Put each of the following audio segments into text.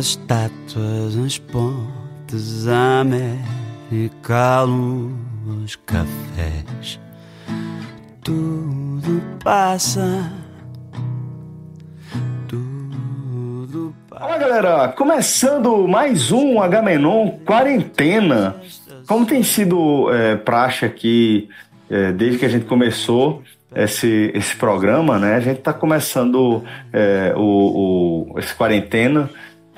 Estátuas, as pontes, a América, os cafés, tudo passa. Tudo passa. Fala galera, começando mais um H-Menon Quarentena. Como tem sido é, praxe aqui é, desde que a gente começou esse, esse programa, né? A gente está começando é, o, o, esse quarentena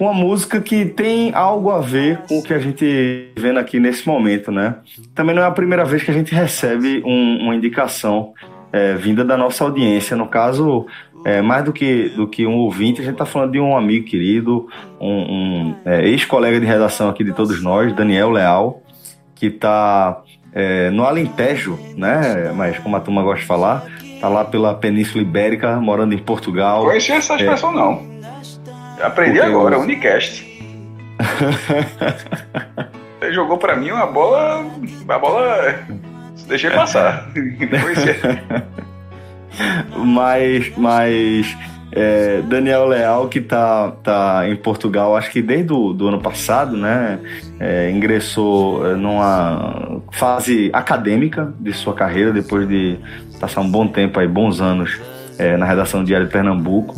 uma música que tem algo a ver com o que a gente vendo aqui nesse momento, né? Também não é a primeira vez que a gente recebe um, uma indicação é, vinda da nossa audiência. No caso, é, mais do que, do que um ouvinte, a gente está falando de um amigo querido, um, um é, ex-colega de redação aqui de todos nós, Daniel Leal, que está é, no Alentejo, né? Mas como a turma gosta de falar, tá lá pela Península Ibérica, morando em Portugal. Conheci essa expressão não. Aprendi Porque agora, eu- Unicast. Você jogou pra mim uma bola. Uma bola. Deixei passar. Mas mas é, Daniel Leal, que tá, tá em Portugal, acho que desde o do ano passado, né? é, ingressou é, numa fase acadêmica de sua carreira, depois de passar um bom tempo aí, bons anos, é, na redação diária de Pernambuco.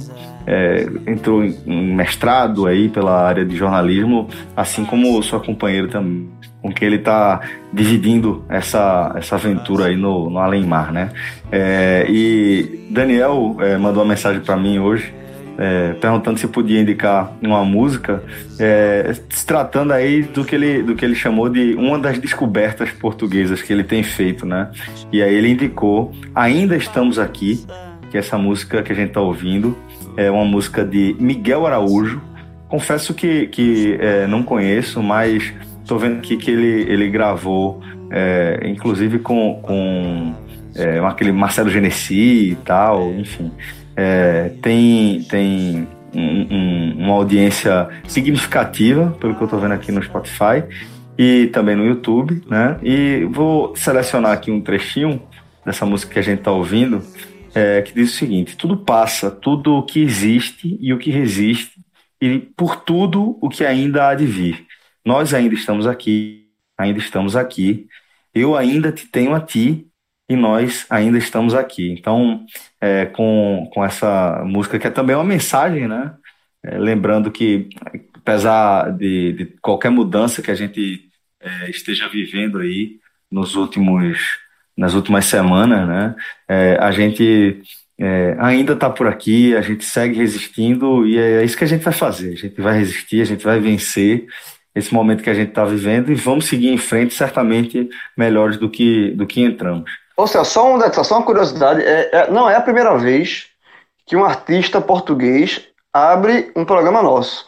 É, entrou em em mestrado aí pela área de jornalismo, assim como sua companheira também, com que ele está dividindo essa, essa aventura aí no, no Além Mar, né? É, e Daniel é, mandou uma mensagem para mim hoje, é, perguntando se podia indicar uma música, é, se tratando aí do que, ele, do que ele chamou de uma das descobertas portuguesas que ele tem feito, né? E aí ele indicou Ainda Estamos Aqui, que essa música que a gente está ouvindo, é uma música de Miguel Araújo. Confesso que, que é, não conheço, mas estou vendo aqui que ele, ele gravou, é, inclusive com, com é, aquele Marcelo Genesi e tal, enfim. É, tem tem um- um- uma audiência significativa, pelo que eu estou vendo aqui no Spotify e também no YouTube, né? E vou selecionar aqui um trechinho dessa música que a gente está ouvindo, é, que diz o seguinte: tudo passa, tudo o que existe e o que resiste, e por tudo o que ainda há de vir. Nós ainda estamos aqui, ainda estamos aqui. Eu ainda te tenho a ti e nós ainda estamos aqui. Então, é, com, com essa música que é também uma mensagem, né? É, lembrando que, apesar de, de qualquer mudança que a gente é, esteja vivendo aí nos últimos, nas últimas semanas, né? É, a gente é, ainda está por aqui, a gente segue resistindo e é isso que a gente vai fazer. A gente vai resistir, a gente vai vencer esse momento que a gente está vivendo e vamos seguir em frente, certamente melhores do que, do que entramos. Ou seja, só, um só uma curiosidade, é, é- não é a primeira vez que um artista português abre um programa nosso.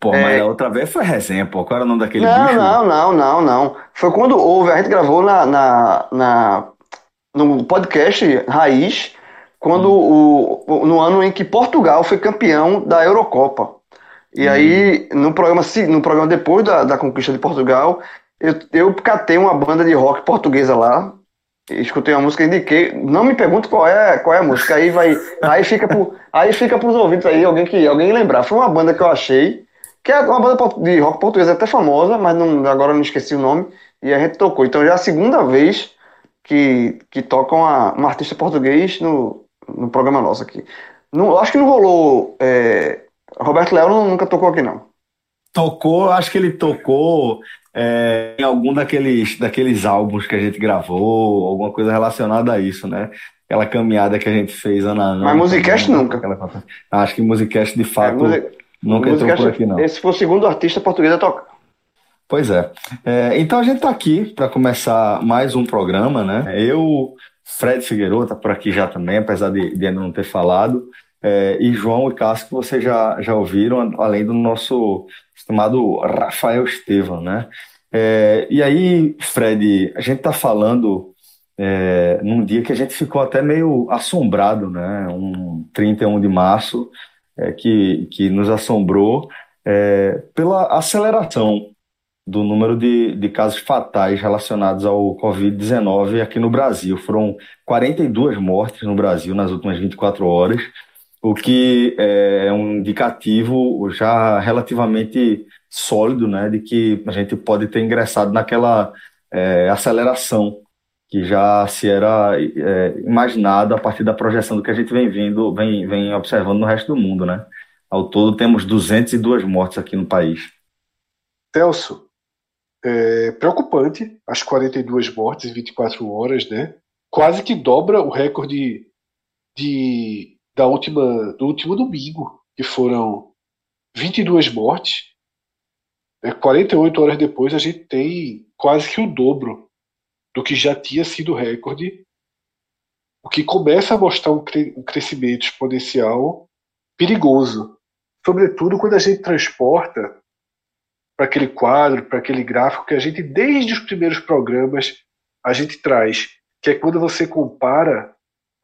Pô, É. mas a outra vez foi resenha, pô. Qual era o nome daquele não, bicho? não, não, não, não. Foi quando houve, a gente gravou na, na, na- no podcast Raiz, quando o, no ano em que Portugal foi campeão da Eurocopa. E aí, no programa, no programa depois da, da conquista de Portugal, eu, eu catei uma banda de rock portuguesa lá, escutei uma música e indiquei. Não me pergunte qual é, qual é a música, aí vai. Aí fica pro, aí fica pros ouvintes aí, alguém que alguém lembrar. Foi uma banda que eu achei, que é uma banda de rock portuguesa até famosa, mas não, agora não esqueci o nome, e a gente tocou. Então já é a segunda vez que, que toca uma, um artista português no, no programa nosso aqui. Não, acho que não rolou. é, Roberto Leal não- nunca tocou aqui, não. Tocou, acho que ele tocou é, em algum daqueles, daqueles álbuns que a gente gravou, alguma coisa relacionada a isso, né? Aquela caminhada que a gente fez ano a ano. Mas Musicast nunca. Aquela- Acho que Musicast de É, fato música- nunca música- entrou por aqui, não. Esse foi o segundo artista português a tocar. Pois é. É, então a gente está aqui para começar mais um programa, né? Eu, Fred Figueiredo, tá por aqui já também, apesar de, de ainda não ter falado. É, e João e Cássio, que vocês já, já ouviram, além do nosso estimado Rafael Estevam, né? É, e aí, Fred, a gente está falando é, num dia que a gente ficou até meio assombrado, né? Um 31 de março, é, que, que nos assombrou é, pela aceleração do número de, de casos fatais relacionados ao Covid-19 aqui no Brasil. Foram 42 mortes no Brasil nas últimas 24 horas, o que é um indicativo já relativamente sólido, né, de que a gente pode ter ingressado naquela é, aceleração que já se era é, imaginada a partir da projeção do que a gente vem vindo, vem, vem observando no resto do mundo, né? Ao todo temos 202 mortes aqui no país. Celso, é preocupante as 42 mortes em 24 horas, né? Quase que dobra o recorde de, da última, do último domingo, que foram 22 mortes. É, 48 horas depois, a gente tem quase que o dobro do que já tinha sido recorde, o que começa a mostrar um, cre- um crescimento exponencial perigoso, sobretudo quando a gente transporta para aquele quadro, para aquele gráfico que a gente, desde os primeiros programas, a gente traz, que é quando você compara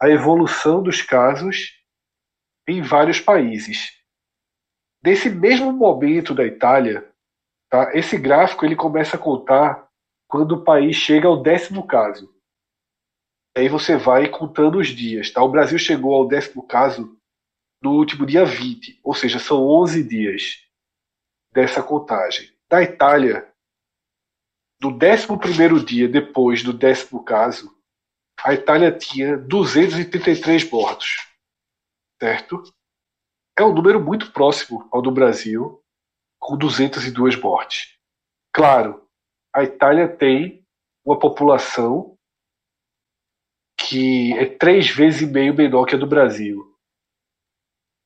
a evolução dos casos em vários países. Nesse mesmo momento da Itália, tá, esse gráfico ele começa a contar quando o país chega ao décimo caso. Aí você vai contando os dias. Tá? O Brasil chegou ao décimo caso no último dia 20, ou seja, são 11 dias dessa contagem. Da Itália, no 11 dia depois do décimo caso, a Itália tinha 233 mortos. Certo? É um número muito próximo ao do Brasil, com 202 mortes. Claro, a Itália tem uma população que é três vezes e meio menor que a do Brasil.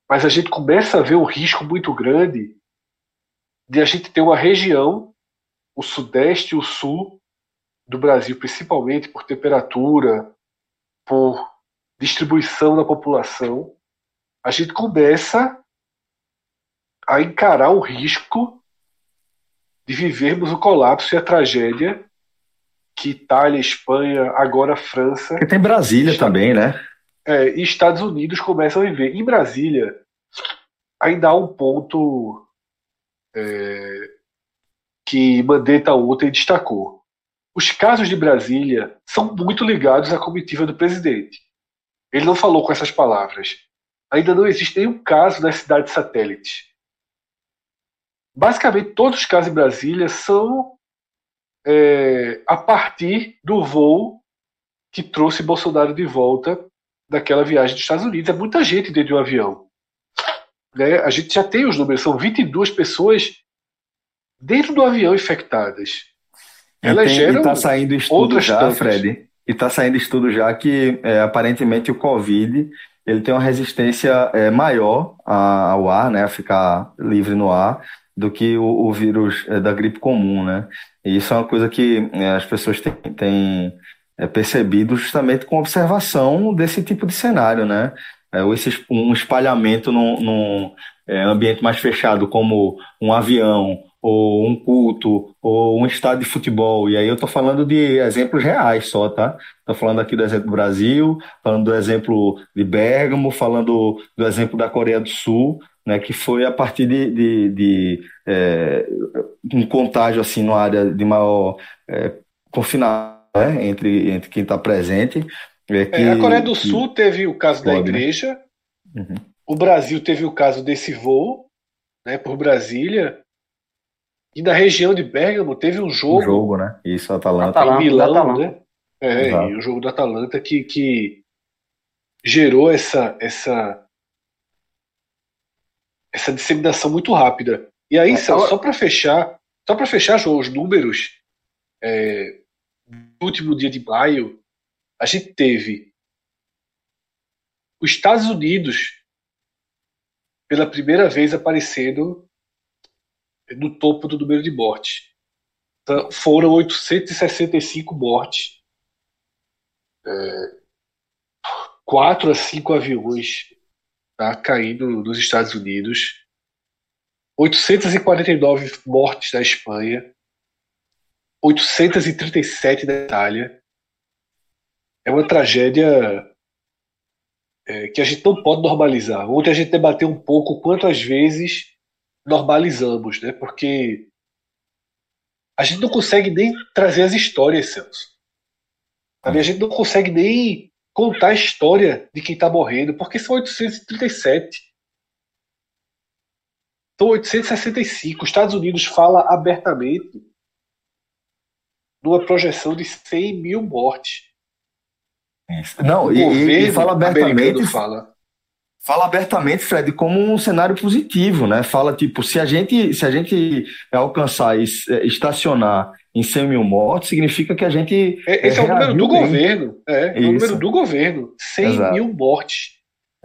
Mas a gente começa a ver um risco muito grande de a gente ter uma região, o sudeste e o sul do Brasil, principalmente por temperatura, por distribuição da população, a gente começa a encarar o risco de vivermos o colapso e a tragédia que Itália, Espanha, agora França Porque tem Brasília também, né? é, e Estados Unidos começam a viver. Em Brasília, ainda há um ponto é, que Mandetta ontem destacou. Os casos de Brasília são muito ligados à comitiva do presidente. Ele não falou com essas palavras. Ainda não existe nenhum caso nas cidades satélites. Basicamente, todos os casos em Brasília são é, a partir do voo que trouxe Bolsonaro de volta daquela viagem dos Estados Unidos. É muita gente dentro de um avião. Né? A gente já tem os números, são 22 pessoas dentro do avião infectadas. E Elas tem- geram e tá saindo estudo já, tantas. Fred. E tá saindo estudo já que é, aparentemente o Covid ele tem uma resistência é, maior ao ar, né, a ficar livre no ar, do que o, o vírus é, da gripe comum, né? E isso é uma coisa que é, as pessoas têm, têm, é, percebido justamente com observação desse tipo de cenário, né? É, ou esse, um espalhamento num, num, é, ambiente mais fechado, como um avião, ou um culto, ou um estádio de futebol. E aí eu tô falando de exemplos reais só, tá? Tô falando aqui do exemplo do Brasil, falando do exemplo de Bérgamo, falando do exemplo da Coreia do Sul, né? Que foi a partir de, de, de, é, um contágio assim numa área de maior é, confinamento, né? Entre, entre quem está presente. É, que, É, a Coreia do que- Sul teve o caso da Pode, né? igreja, Uhum. o Brasil teve o caso desse voo né, por Brasília, e na região de Bergamo teve um um jogo, jogo, né? Isso, Atalanta. Atalanta. em Milão, da Atalanta. né? É, Exato. e o jogo da Atalanta que, que gerou essa, essa essa disseminação muito rápida. E aí, É, Celso, agora- só para fechar, só para fechar, João, os números é, no último dia de maio, a gente teve os Estados Unidos pela primeira vez aparecendo no topo do número de mortes. Então, foram 865 mortes. É, quatro a cinco aviões tá, caindo nos Estados Unidos. 849 mortes na Espanha. 837 na Itália. É uma tragédia é, que a gente não pode normalizar. Ontem a gente debateu um pouco quantas vezes normalizamos, né? Porque a gente não consegue nem trazer as histórias, Celso. A gente não consegue nem contar a história de quem está morrendo, porque são 837. São 865. Os Estados Unidos fala abertamente numa projeção de 100 mil mortes. Não, O e, e- governo e fala abertamente, fala. fala abertamente, Fred, como um cenário positivo, né? Fala tipo, se a gente, se a gente alcançar e eh, estacionar em 100 mil mortes, significa que a gente É, Esse é, o número do bem. governo. É, é o Isso. número do governo. 100 Exato. mil mortes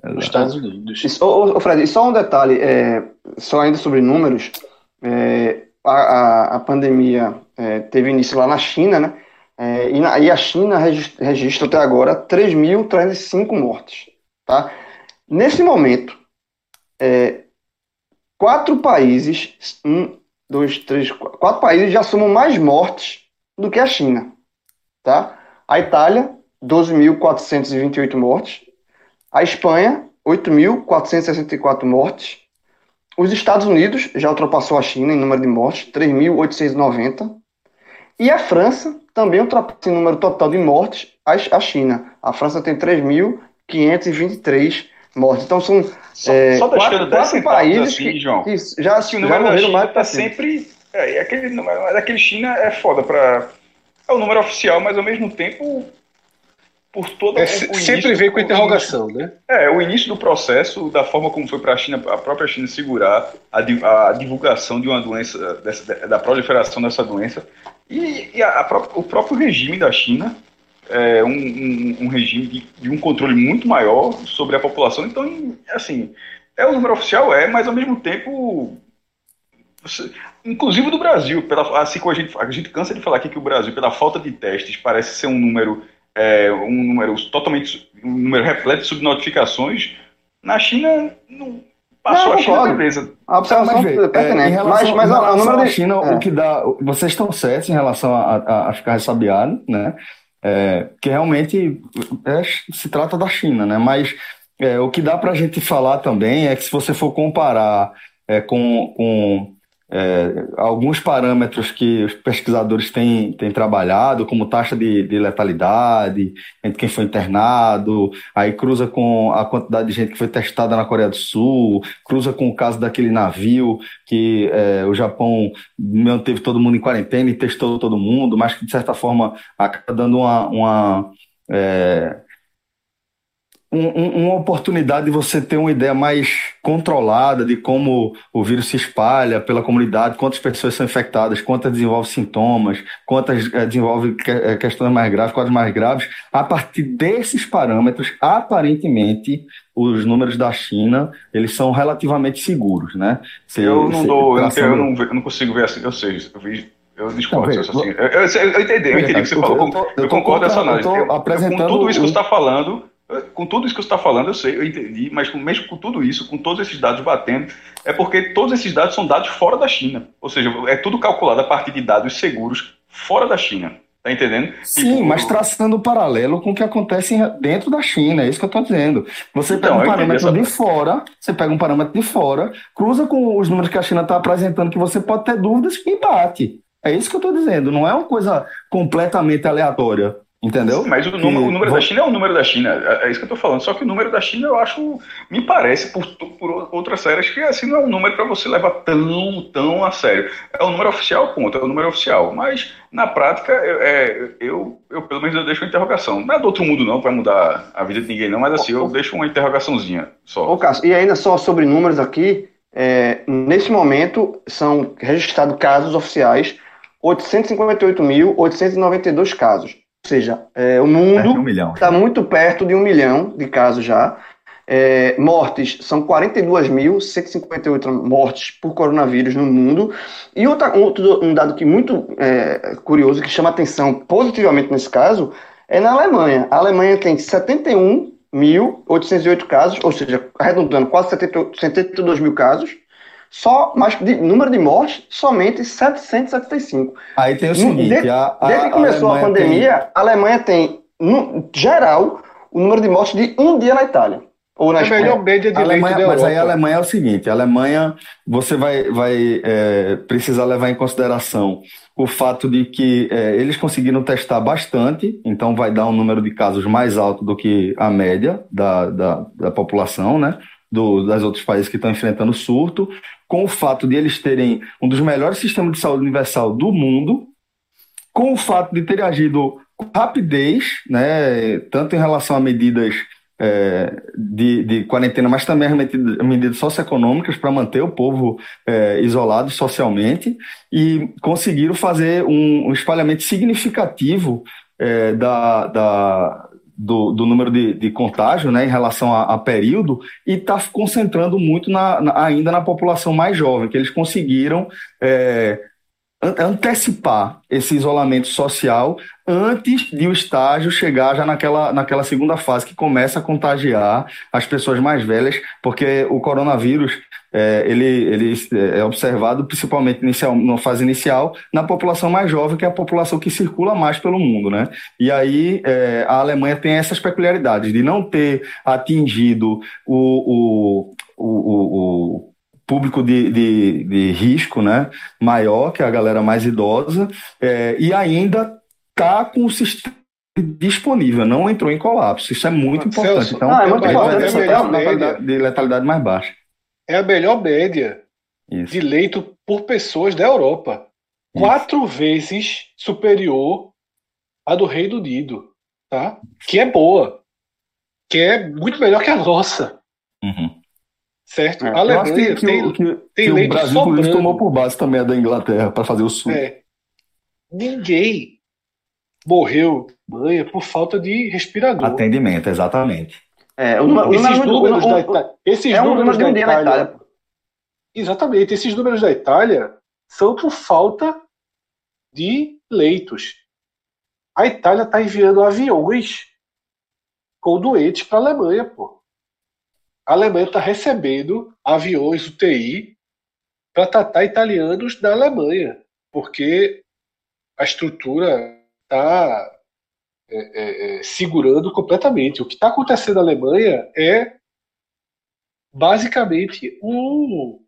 nos. Estados Unidos. Isso, ô, ô, ô, Fred, e só um detalhe, é, só ainda sobre números, é, a, a, a pandemia é, teve início lá na China, né? É, e, na- e a China regis- registra até agora 3.305 mortes, tá? Nesse momento, é, quatro países, um, dois, três, qu- quatro países já somam mais mortes do que a China, tá? A Itália, 12.428 mortes, a Espanha, 8.464 mortes. Os Estados Unidos já ultrapassou a China em número de mortes, 3.890. E a França também ultrapassa em número total de mortes a China. A França tem 3.523 mortes. Então são Só, é, só quatro, deixando 10 quatro países assim, que, João. que já, que o já número morreram China mais tá sempre. É, aquele número, China é foda pra. É o número oficial, mas ao mesmo tempo. Por toda É, o- se- o sempre vem com interrogação, né? É, o início do processo, da forma como foi para a China, a própria China segurar a, a divulgação de uma doença, dessa- da proliferação dessa doença, e, e a- a o próprio regime da China é um, um- um regime de, de um controle muito maior sobre a população. Então, assim, é o número oficial, é, mas ao mesmo tempo. você- inclusive do Brasil, pela, assim como a gente, a gente cansa de falar aqui que o Brasil, pela falta de testes, parece ser um número é, um número totalmente um número repleto de subnotificações, na China não passou Não, a China, concordo. beleza. A observação Mas, vê, é pertinente. é, em relação, mas, mas a- número de. China, é. o que dá. Vocês estão certos em relação a, a- a ficar ressabiado, né? É, que realmente é, se trata da China, né? Mas é, o que dá para a gente falar também é que se você for comparar é, com, com é, alguns parâmetros que os pesquisadores têm, têm trabalhado, como taxa de, de letalidade entre quem foi internado, aí cruza com a quantidade de gente que foi testada na Coreia do Sul, cruza com o caso daquele navio que é, o Japão manteve todo mundo em quarentena e testou todo mundo, mas que de certa forma acaba dando uma, uma, é, um- um- uma oportunidade de você ter uma ideia mais controlada de como o vírus se espalha pela comunidade, quantas pessoas são infectadas, quantas desenvolvem sintomas, quantas eh, desenvolvem que- eh, questões mais graves, quadros mais graves. A partir desses parâmetros, aparentemente, os números da China, eles são relativamente seguros, né? Se- Eu não se- dou, eu eu não, eu não consigo ver assim, eu sei, eu, vi, eu discordo disso assim. Eu, eu, eu, entendi, eu entendi o que você falou, eu tô- eu concordo contra- nessa análise. eu apresentando com tudo isso que você está falando, com tudo isso que você está falando, eu sei, eu entendi, mas mesmo com tudo isso, com todos esses dados batendo, é porque todos esses dados são dados fora da China. Ou seja, é tudo calculado a partir de dados seguros fora da China. Tá entendendo? Sim, Tipo, mas traçando um paralelo com o que acontece dentro da China, é isso que eu estou dizendo. Você Então, pega um eu entendi parâmetro de fora, você pega um parâmetro de fora, cruza com os números que a China está apresentando, que você pode ter dúvidas e bate. É isso que eu estou dizendo, não é uma coisa completamente aleatória, entendeu? Mas o número, Que- o número da China é o número da China, é é isso que eu tô falando. Só que o número da China eu acho, me parece, por, por outras séries, que assim não é um número para você levar tão, tão a sério. É o número oficial, ponto, é o número oficial. Mas na prática, eu, é, eu, eu pelo menos eu deixo uma interrogação. Não é do outro mundo, não, vai mudar a vida de ninguém, não, mas assim, eu deixo uma interrogaçãozinha Ô, só. Cássio, e ainda só sobre números aqui, é, nesse momento são registrados casos oficiais 858.892 casos. Ou seja, é, o mundo um milhão. está muito perto de um milhão de casos já. É, mortes são 42.158 mortes por coronavírus no mundo. E outra, outro, um dado que muito é, curioso, que chama atenção positivamente nesse caso, é na Alemanha. A Alemanha tem 71.808 casos, ou seja, arredondando quase 70, 72 mil casos. Só, mas de número de mortes, somente 775. Aí tem o seguinte: Desde, a, a, desde que começou a, Alemanha pandemia, tem- a Alemanha tem, no geral, o número de mortes de um dia na Itália. Ou na É a Espanha. média de A Alemanha, da mas aí a. Alemanha é o seguinte: a Alemanha, você vai, vai é, precisar levar em consideração o fato de que é, eles conseguiram testar bastante, então vai dar um número de casos mais alto do que a média da, da, da população, né? Do, das outros países que estão enfrentando surto, com o fato de eles terem um dos melhores sistemas de saúde universal do mundo, com o fato de terem agido com rapidez, né, tanto em relação a medidas é, de, de quarentena, mas também as medidas, medidas socioeconômicas para manter o povo é, isolado socialmente e conseguiram fazer um, um espalhamento significativo é, da, da, do, do número de, de contágio né, em relação a, a período e está concentrando muito na, na- ainda na população mais jovem, que eles conseguiram é, antecipar esse isolamento social antes de o estágio chegar já naquela, naquela segunda fase que começa a contagiar as pessoas mais velhas, porque o coronavírus é, ele, ele é observado principalmente inicial, na fase inicial na população mais jovem, que é a população que circula mais pelo mundo, né? E aí é, a Alemanha tem essas peculiaridades de não ter atingido o, o, o, o- o público de, de, de risco, né? Maior, que é a galera mais idosa, é, e ainda está com o sistema disponível, não entrou em colapso. Isso é muito importante. Celso, Então, ah, é muito importante. ter É de letalidade mais baixa. É a melhor média Isso. de leito por pessoas da Europa. Isso. Quatro vezes superior à do Reino Unido. Tá? Que é boa. Que é muito melhor que a nossa. Certo? É, a Alemanha que, que, tem, o, que, tem que o leito Brasil, por isso, sobrando. tomou por base também a da Inglaterra para fazer o sul. É. Ninguém morreu, manha, por falta de respirador. Atendimento, exatamente. É, o, número- o Esses número- números o- da o- Itália. Esses é um números da Itália. Itália. Exatamente, esses números da Itália são por falta de leitos. A Itália está enviando aviões com doentes para a Alemanha, pô. A Alemanha está recebendo aviões UTI para tratar italianos da Alemanha, porque a estrutura está segurando completamente. O que está acontecendo na Alemanha é basicamente um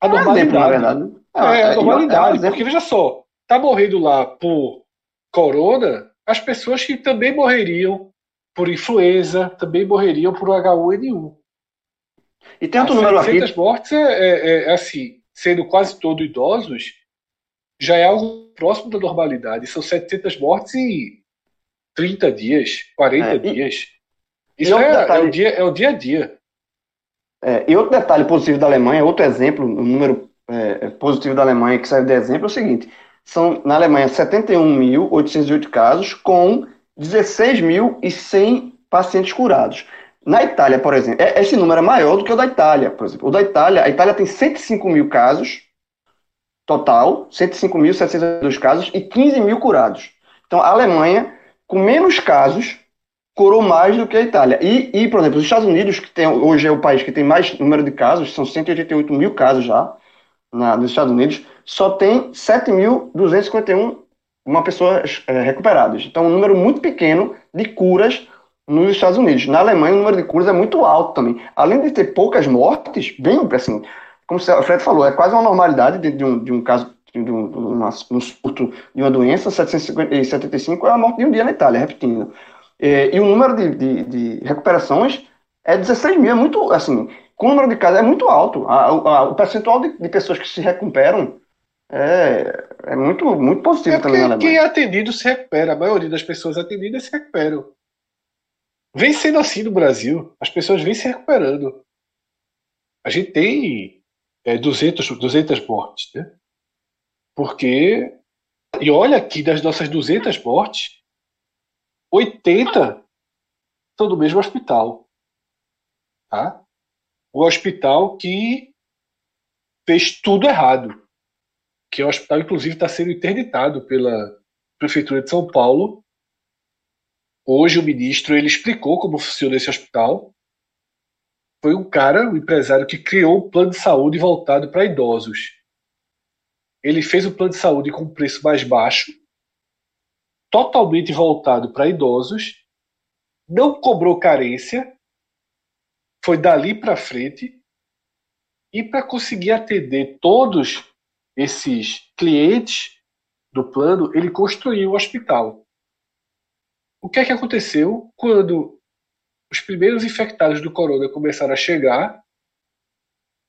a É normalidade. Ah, É, a é, normalidade. é um exemplo. porque veja só, tá morrendo lá por corona as pessoas que também morreriam por influenza, também morreriam por H1N1. E tem outro As número aqui. 700 mortes é, é- é assim, sendo quase todos idosos, já é algo próximo da normalidade. São 700 mortes em 30 dias, 40 É, e- dias. Isso é, é detalhe- o dia, é o dia a dia. É, e outro detalhe positivo da Alemanha, outro exemplo, um número é, positivo da Alemanha que serve de exemplo é o seguinte: são na Alemanha 71.808 casos com 16.100 pacientes curados. Na Itália, por exemplo, é- esse número é maior do que o da Itália, por exemplo. O da Itália, a Itália tem 105 mil casos total, 105.702 casos e 15 mil curados. Então, a Alemanha, com menos casos, curou mais do que a Itália. E, e, por exemplo, os Estados Unidos, que tem, hoje é o país que tem mais número de casos, são 188 mil casos já na, nos Estados Unidos, só tem 7.251 uma pessoas é. Então, um número muito pequeno de curas nos Estados Unidos. Na Alemanha, o número de curas é muito alto também. Além de ter poucas mortes, bem assim, como o Fred falou, é quase uma normalidade de, de um, de um caso, de um, de uma- um surto de uma doença, 775 é a morte de um dia na Itália, repetindo. É, e o número de, de, de recuperações é 16 mil, é muito, assim, com o número de casos é muito alto. A- a- o percentual de, de pessoas que se recuperam é, é muito, muito positivo É também na porque Alemanha. quem é atendido se recupera. A maioria das pessoas atendidas se recuperam. Vem sendo assim no Brasil. As pessoas vêm se recuperando. a gente tem é, 200, 200 mortes, né? Porque, e olha que das nossas 200 mortes, 80 são do mesmo hospital. Tá? O hospital que fez tudo errado. Que o hospital, inclusive, está sendo interditado pela Prefeitura de São Paulo. Hoje o ministro ele explicou como funciona esse hospital. Foi um cara, um empresário, que criou um plano de saúde voltado para idosos. Ele fez o plano de saúde com um preço mais baixo, totalmente voltado para idosos, não cobrou carência, foi dali para frente, e para conseguir atender todos esses clientes do plano, ele construiu o hospital. O que é que aconteceu quando os primeiros infectados do corona começaram a chegar?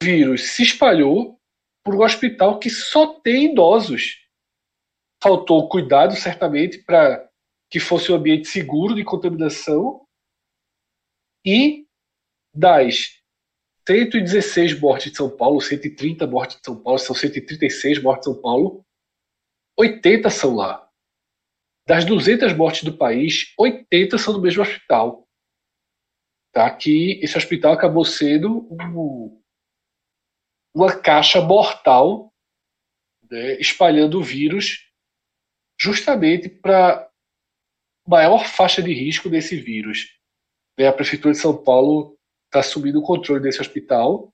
O vírus se espalhou por um hospital que só tem idosos. Faltou cuidado, certamente, para que fosse um ambiente seguro de contaminação. E das 116 mortes de São Paulo, 130 mortes de São Paulo, são 136 mortes de São Paulo, 80 são lá. Das 200 mortes do país, 80 são no mesmo hospital. Tá? Que esse hospital acabou sendo um, uma caixa mortal né, espalhando o vírus justamente para maior faixa de risco desse vírus. Né, a Prefeitura de São Paulo está assumindo o controle desse hospital,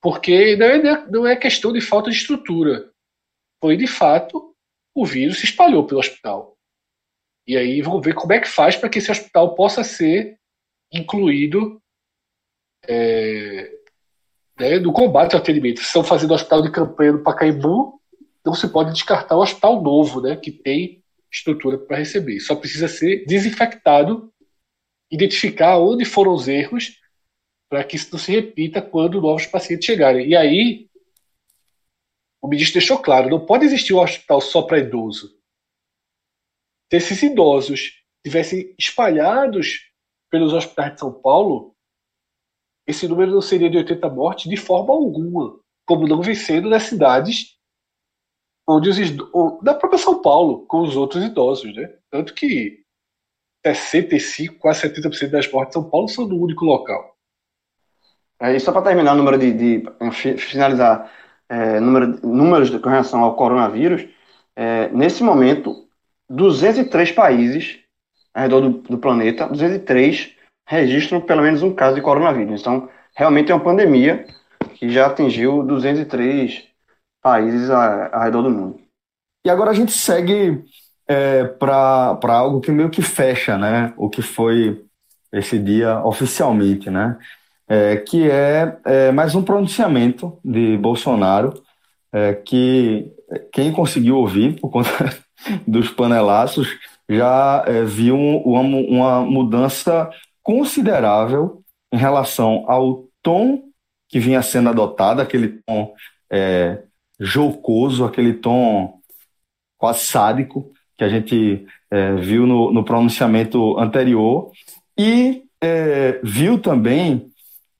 porque não é, não é questão de falta de estrutura. Foi, de fato, o vírus se espalhou pelo hospital. E aí vamos ver como é que faz para que esse hospital possa ser incluído é, né, no combate ao atendimento. Estão fazendo hospital de campanha no Pacaembu, não se pode descartar o hospital novo, né, que tem estrutura para receber. Só precisa ser desinfectado, identificar onde foram os erros para que isso não se repita quando novos pacientes chegarem. E aí, o ministro deixou claro: não pode existir um hospital só para idoso. Se esses idosos tivessem espalhados pelos hospitais de São Paulo, esse número não seria de 80 mortes de forma alguma, como não vem sendo nas cidades onde os da própria São Paulo, com os outros idosos, né? Tanto que 65, quase 70% das mortes de São Paulo são no único local. É, e só para terminar o número de, de finalizar é, número, números com relação ao coronavírus, é, nesse momento, 203 países ao redor do, do, planeta, 203 registram pelo menos um caso de coronavírus. Então, realmente é uma pandemia que já atingiu 203 países ao redor do mundo. E agora a gente segue é, para algo que meio que fecha né, o que foi esse dia oficialmente, né? É, que é, é, mais um pronunciamento de Bolsonaro é, que quem conseguiu ouvir por conta dos panelaços já é, viu uma, uma mudança considerável em relação ao tom que vinha sendo adotado, aquele tom é, jocoso, aquele tom quase sádico que a gente é, viu no, no, pronunciamento anterior e é, viu também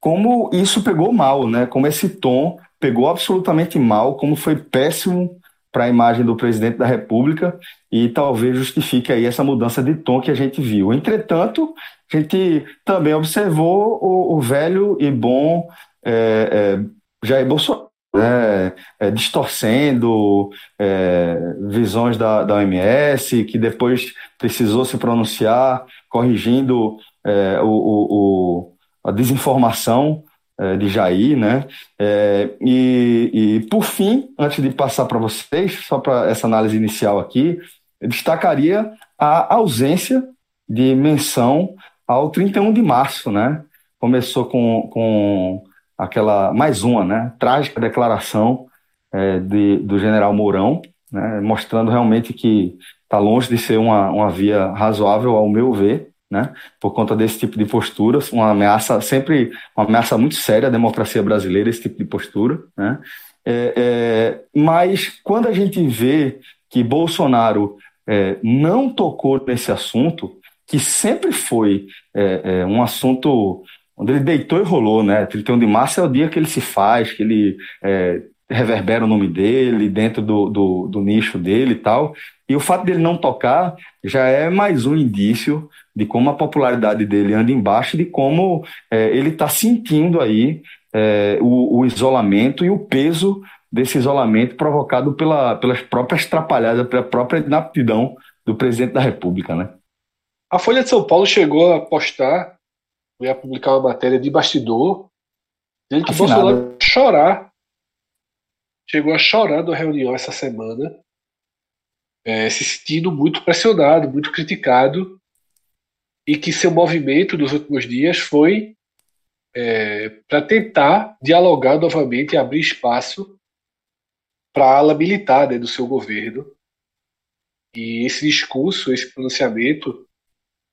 como isso pegou mal, né? Como esse tom pegou absolutamente mal, como foi péssimo para a imagem do presidente da República e talvez justifique aí essa mudança de tom que a gente viu. Entretanto, a gente também observou o, o velho e bom é, é, Jair Bolsonaro né, é, distorcendo é, visões da, da OMS, que depois precisou se pronunciar, corrigindo é, o, o a desinformação é, de Jair, né? É, e, e, por fim, antes de passar para vocês, só para essa análise inicial aqui, eu destacaria a ausência de menção ao 31 de março, né? Começou com, com aquela mais uma, né? Trágica declaração é, de, do General Mourão, né? mostrando realmente que está longe de ser uma, uma via razoável, ao meu ver, né? Por conta desse tipo de posturas, uma ameaça sempre, uma ameaça muito séria à democracia brasileira, esse tipo de postura, né? É, é, mas quando a gente vê que Bolsonaro é, não tocou nesse assunto, que sempre foi é, é, um assunto onde ele deitou e rolou, né? 31 de março é o dia que ele se faz, que ele é, reverbera o nome dele dentro do, do, do, nicho dele e tal. E o fato dele não tocar já é mais um indício de como a popularidade dele anda embaixo, de como é, ele está sentindo aí é, o, o, isolamento e o peso desse isolamento provocado pela, pelas próprias trapalhadas, pela própria inaptidão do presidente da República, né? A Folha de São Paulo chegou a postar, ia publicar uma matéria de bastidor, dizendo que Assinada. Bolsonaro chorar, chegou a chorar na reunião essa semana, é, se sentindo muito pressionado, muito criticado, e que seu movimento dos últimos dias foi é, para tentar dialogar novamente e abrir espaço para a ala militar né, do seu governo. E esse discurso, esse pronunciamento,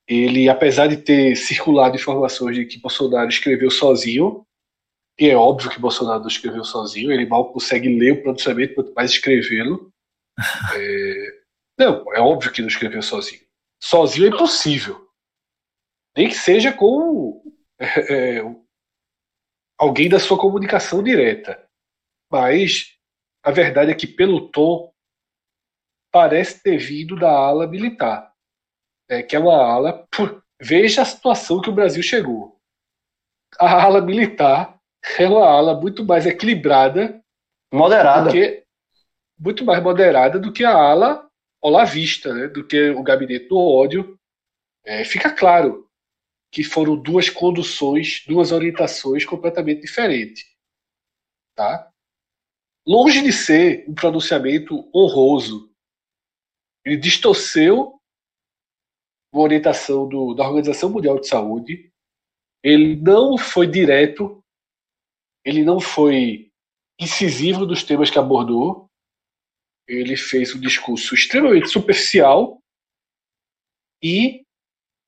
ele, apesar de ter circulado informações de que Bolsonaro escreveu sozinho, e é óbvio que Bolsonaro não escreveu sozinho, ele mal consegue ler o pronunciamento, quanto mais escrevê-lo. É... Não, é óbvio que não escreveu sozinho. Sozinho é impossível. Nem que seja com é, é, alguém da sua comunicação direta. Mas a verdade é que, pelo tom, parece ter vindo da ala militar é, que é uma ala. Veja a situação que o Brasil chegou. A ala militar é uma ala muito mais equilibrada, moderada, que, muito mais moderada do que a ala olavista, né, do que o gabinete do ódio. É, fica claro que foram duas conduções, duas orientações completamente diferentes. Tá? Longe de ser um pronunciamento honroso, ele distorceu uma orientação do, da Organização Mundial de Saúde. Ele não foi direto, ele não foi incisivo dos temas que abordou. Ele fez um discurso extremamente superficial e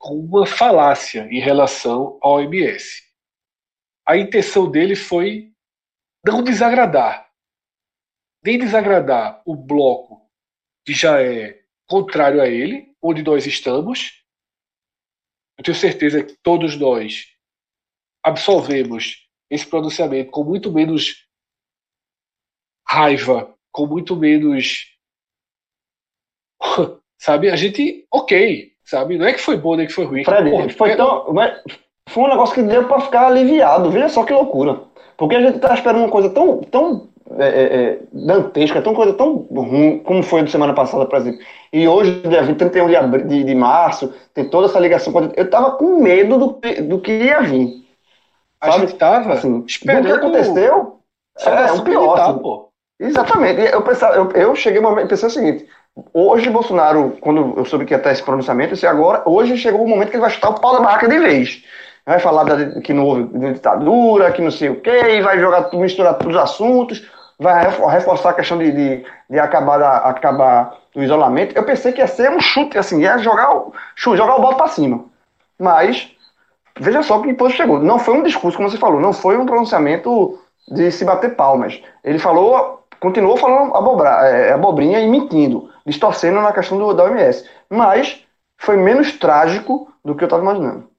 uma falácia em relação ao OMS. A intenção dele foi não desagradar, nem desagradar o bloco que já é contrário a ele, onde nós estamos. Eu tenho certeza que todos nós absolvemos esse pronunciamento com muito menos raiva, com muito menos. sabe? A gente, ok, sabe? Não é que foi bom nem que foi ruim. Fred, Porra, foi, tão, foi um negócio que deu para ficar aliviado. Veja só que loucura. Porque a gente tá esperando uma coisa tão, tão é, é, é, dantesca, tão coisa tão ruim, como foi de semana passada, por exemplo. E hoje, dia 20, 31 de, de, de março, tem toda essa ligação. Eu tava com medo do, do que ia vir. A sabe? gente tava assim, esperando. O que aconteceu é, um pior. Assim. Exatamente. Eu, pensava, eu, eu cheguei a pensei o seguinte: hoje, Bolsonaro, quando eu soube que ia ter esse pronunciamento, eu disse, agora, hoje chegou o momento que ele vai chutar o pau da barraca de vez vai falar da, que não houve ditadura, que não sei o quê, vai jogar, misturar todos os assuntos, vai reforçar a questão de, de, de acabar, acabar do isolamento. Eu pensei que ia ser um chute, assim, ia jogar o, jogar o bola para cima. Mas, veja só que depois chegou. Não foi um discurso, como você falou, não foi um pronunciamento de se bater palmas. Ele falou, continuou falando abobra, é, abobrinha e mentindo, distorcendo na questão do, da OMS. Mas foi menos trágico do que eu estava imaginando.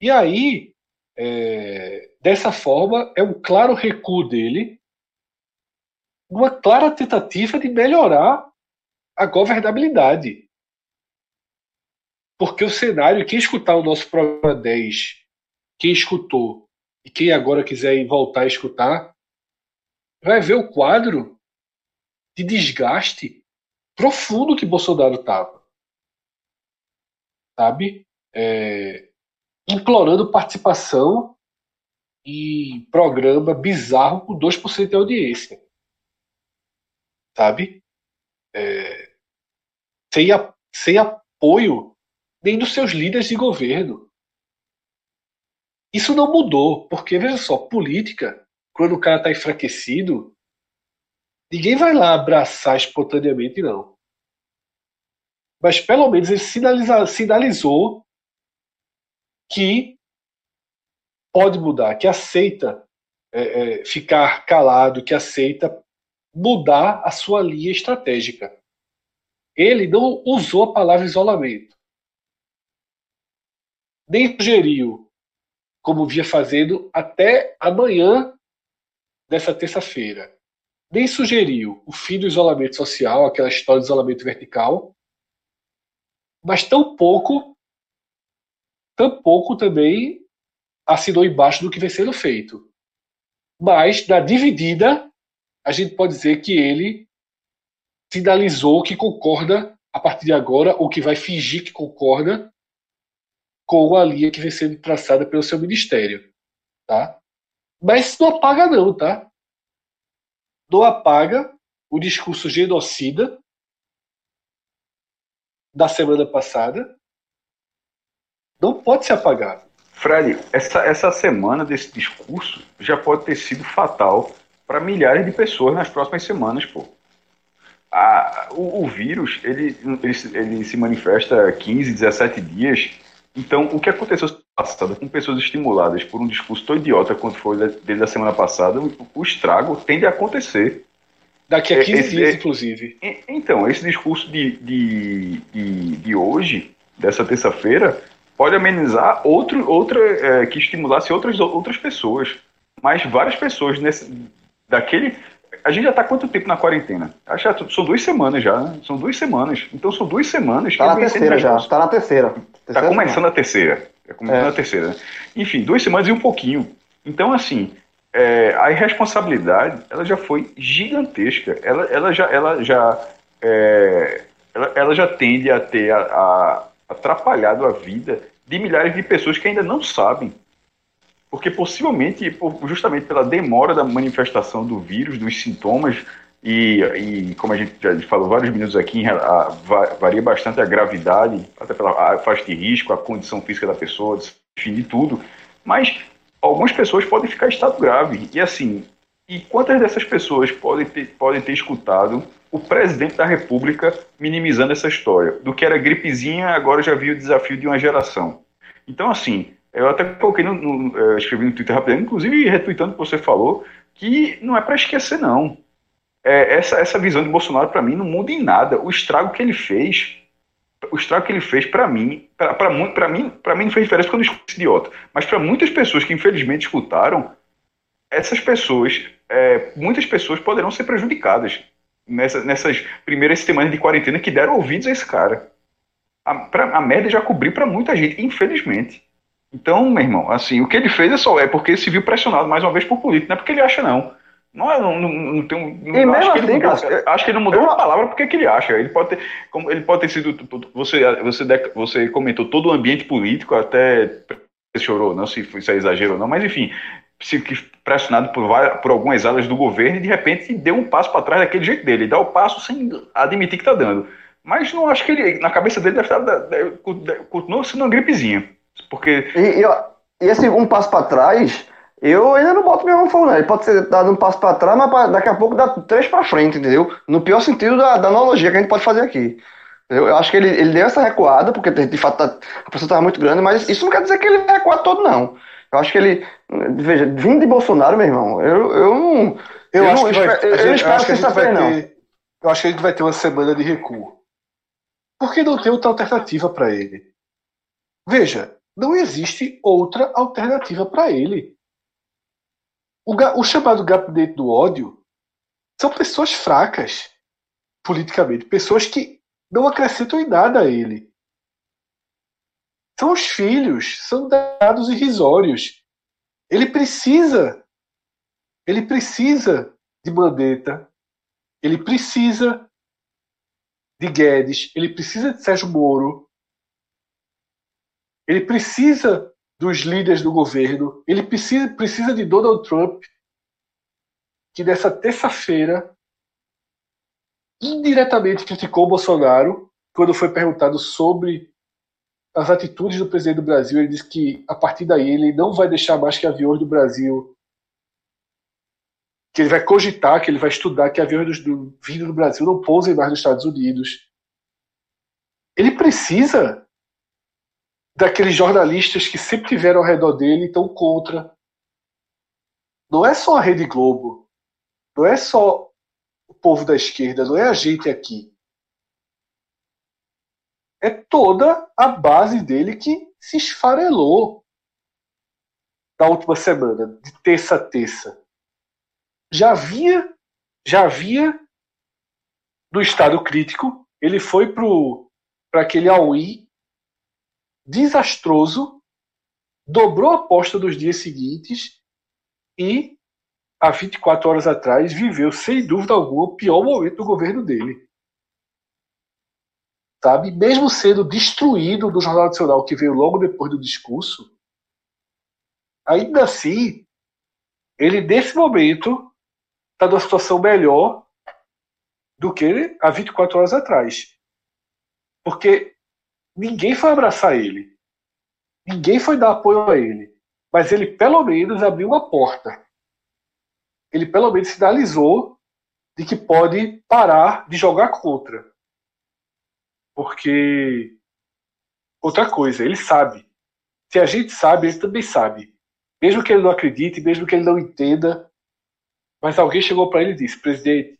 E aí, é, dessa forma, é um claro recuo dele uma clara tentativa de melhorar a governabilidade. Porque o cenário, quem escutar o nosso programa 10, quem escutou e quem agora quiser voltar a escutar, vai ver o quadro de desgaste profundo que Bolsonaro estava. Sabe? É, implorando participação em programa bizarro com 2% de audiência sabe? É, sem, a, sem apoio nem dos seus líderes de governo. Isso não mudou, porque, veja só, política, quando o cara está enfraquecido, ninguém vai lá abraçar espontaneamente, não. Mas pelo menos ele sinaliza, sinalizou que pode mudar, que aceita é, é, ficar calado, que aceita mudar a sua linha estratégica. Ele não usou a palavra isolamento. Nem sugeriu como vinha fazendo até amanhã dessa terça-feira. Nem sugeriu o fim do isolamento social, aquela história do isolamento vertical, mas tampouco, tampouco também assinou embaixo do que vem sendo feito. Mas, na dividida, a gente pode dizer que ele sinalizou que concorda a partir de agora, ou que vai fingir que concorda com a linha que vem sendo traçada pelo seu ministério. Tá? Mas não apaga não, tá? Não apaga o discurso genocida da semana passada. Não pode ser apagado. Fred, essa, essa semana desse discurso já pode ter sido fatal para milhares de pessoas nas próximas semanas, pô. A, o, o, vírus, ele, ele, ele se manifesta 15, 17 dias. Então, o que aconteceu passada com pessoas estimuladas por um discurso tão idiota quanto foi desde a semana passada, o, estrago tende a acontecer. Daqui a 15 é, esse, dias, é, inclusive. Então, esse discurso de, de, de, de hoje, dessa terça-feira, pode amenizar outro, outra é, que estimulasse outras, outras pessoas. Mas várias pessoas nesse, daquele. A gente já está quanto tempo na quarentena? Acho que são duas semanas já, né? São duas semanas. Então são duas semanas. Está na terceira já. Está na terceira. Está começando a terceira. Está começando é. a terceira. Enfim, duas semanas e um pouquinho. Então, assim, é, a irresponsabilidade ela já foi gigantesca. Ela, ela já, ela já, é, ela, ela já tende a ter a, a atrapalhado a vida de milhares de pessoas que ainda não sabem. Porque possivelmente, justamente pela demora da manifestação do vírus, dos sintomas, e, e como a gente já falou vários minutos aqui, a, a, varia bastante a gravidade, até pela faixa de risco, a condição física da pessoa, enfim, de tudo. Mas algumas pessoas podem ficar em estado grave. E assim, e quantas dessas pessoas podem ter, podem ter escutado o presidente da República minimizando essa história. Do que era gripezinha, agora já viu o desafio de uma geração. Então, assim, eu até coloquei no, no eh, escrevi no Twitter rapidinho, inclusive retweetando o que você falou, que não é para esquecer, não. É, essa, essa visão de Bolsonaro, para mim, não muda em nada. O estrago que ele fez, o estrago que ele fez, para mim, para mim, para mim não fez diferença quando eu escuto esse idiota. Mas para muitas pessoas que infelizmente escutaram, essas pessoas, é, muitas pessoas poderão ser prejudicadas nessa, nessas primeiras semanas de quarentena que deram ouvidos a esse cara. A, pra, a média já cobriu para muita gente, infelizmente. Então, meu irmão, assim, o que ele fez é só é porque se viu pressionado mais uma vez por político, não é porque ele acha, não. Não, é, não, não, não tem um. Acho, que assim, mudou, cara, acho que ele não mudou eu... uma palavra porque que ele acha. Ele pode ter, como, ele pode ter sido. Você, você, você comentou todo o ambiente político, até chorou, não se isso é exagero ou não, mas enfim, se pressionado por, por algumas alas do governo e de repente deu um passo para trás daquele jeito dele. dá o passo sem admitir que está dando. Mas não acho que ele, na cabeça dele, deve estar, deve, continua sendo uma gripezinha. Porque. E, e, e esse um passo para trás, eu ainda não boto meu fogo, não. Ele pode ser dado um passo para trás, mas daqui a pouco dá três para frente, entendeu? No pior sentido da, da analogia que a gente pode fazer aqui. Eu, acho que ele, ele deu essa recuada, porque de fato tá, a pessoa estava muito grande, mas isso não quer dizer que ele recuar todo, não. Eu acho que ele. Veja, vindo de Bolsonaro, meu irmão, eu, eu não. Eu, eu acho não, que vai, eu, eu espero que sexta-feira, não. Eu acho que a gente vai ter uma semana de recuo. Porque não tem outra alternativa para ele. Veja, não existe outra alternativa para ele. O, o chamado gabinete do ódio são pessoas fracas politicamente, pessoas que não acrescentam em nada a ele. São os filhos, são dados irrisórios. Ele precisa, ele precisa de Mandetta, ele precisa de Guedes, ele precisa de Sérgio Moro, ele precisa dos líderes do governo, ele precisa, precisa de Donald Trump, que nessa terça-feira indiretamente criticou o Bolsonaro quando foi perguntado sobre as atitudes do presidente do Brasil. Ele disse que a partir daí ele não vai deixar mais que aviões do Brasil que ele vai cogitar, que ele vai estudar que aviões do, vindo do Brasil não pousem mais nos Estados Unidos. Ele precisa daqueles jornalistas que sempre tiveram ao redor dele e estão contra. Não é só a Rede Globo, não é só o povo da esquerda, não é a gente aqui. É toda a base dele que se esfarelou. na última semana, de terça a terça, já havia, já havia no estado crítico. Ele foi para aquele all-in desastroso, dobrou a aposta dos dias seguintes e, há 24 horas atrás, viveu, sem dúvida alguma, o pior momento do governo dele. Sabe? Mesmo sendo destruído do Jornal Nacional, que veio logo depois do discurso, ainda assim, ele, nesse momento, está numa situação melhor do que há 24 horas atrás. Porque ninguém foi abraçar ele. Ninguém foi dar apoio a ele. Mas ele, pelo menos, abriu uma porta. Ele, pelo menos, sinalizou de que pode parar de jogar contra. Porque. Outra coisa, ele sabe. Se a gente sabe, ele também sabe. Mesmo que ele não acredite, mesmo que ele não entenda. Mas alguém chegou para ele e disse: presidente,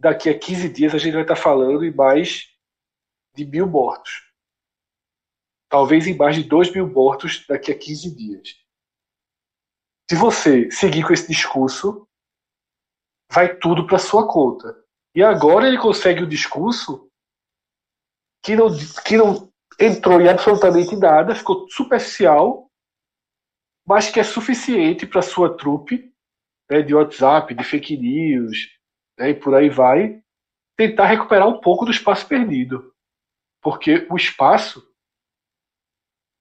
daqui a 15 dias a gente vai estar falando em mais de mil mortos. Talvez em mais de 2 mil mortos daqui a 15 dias. Se você seguir com esse discurso, vai tudo para sua conta. E agora ele consegue um discurso que não, que não entrou em absolutamente nada, ficou superficial, mas que é suficiente para sua trupe né, de WhatsApp, de fake news, né, e por aí vai, tentar recuperar um pouco do espaço perdido porque o espaço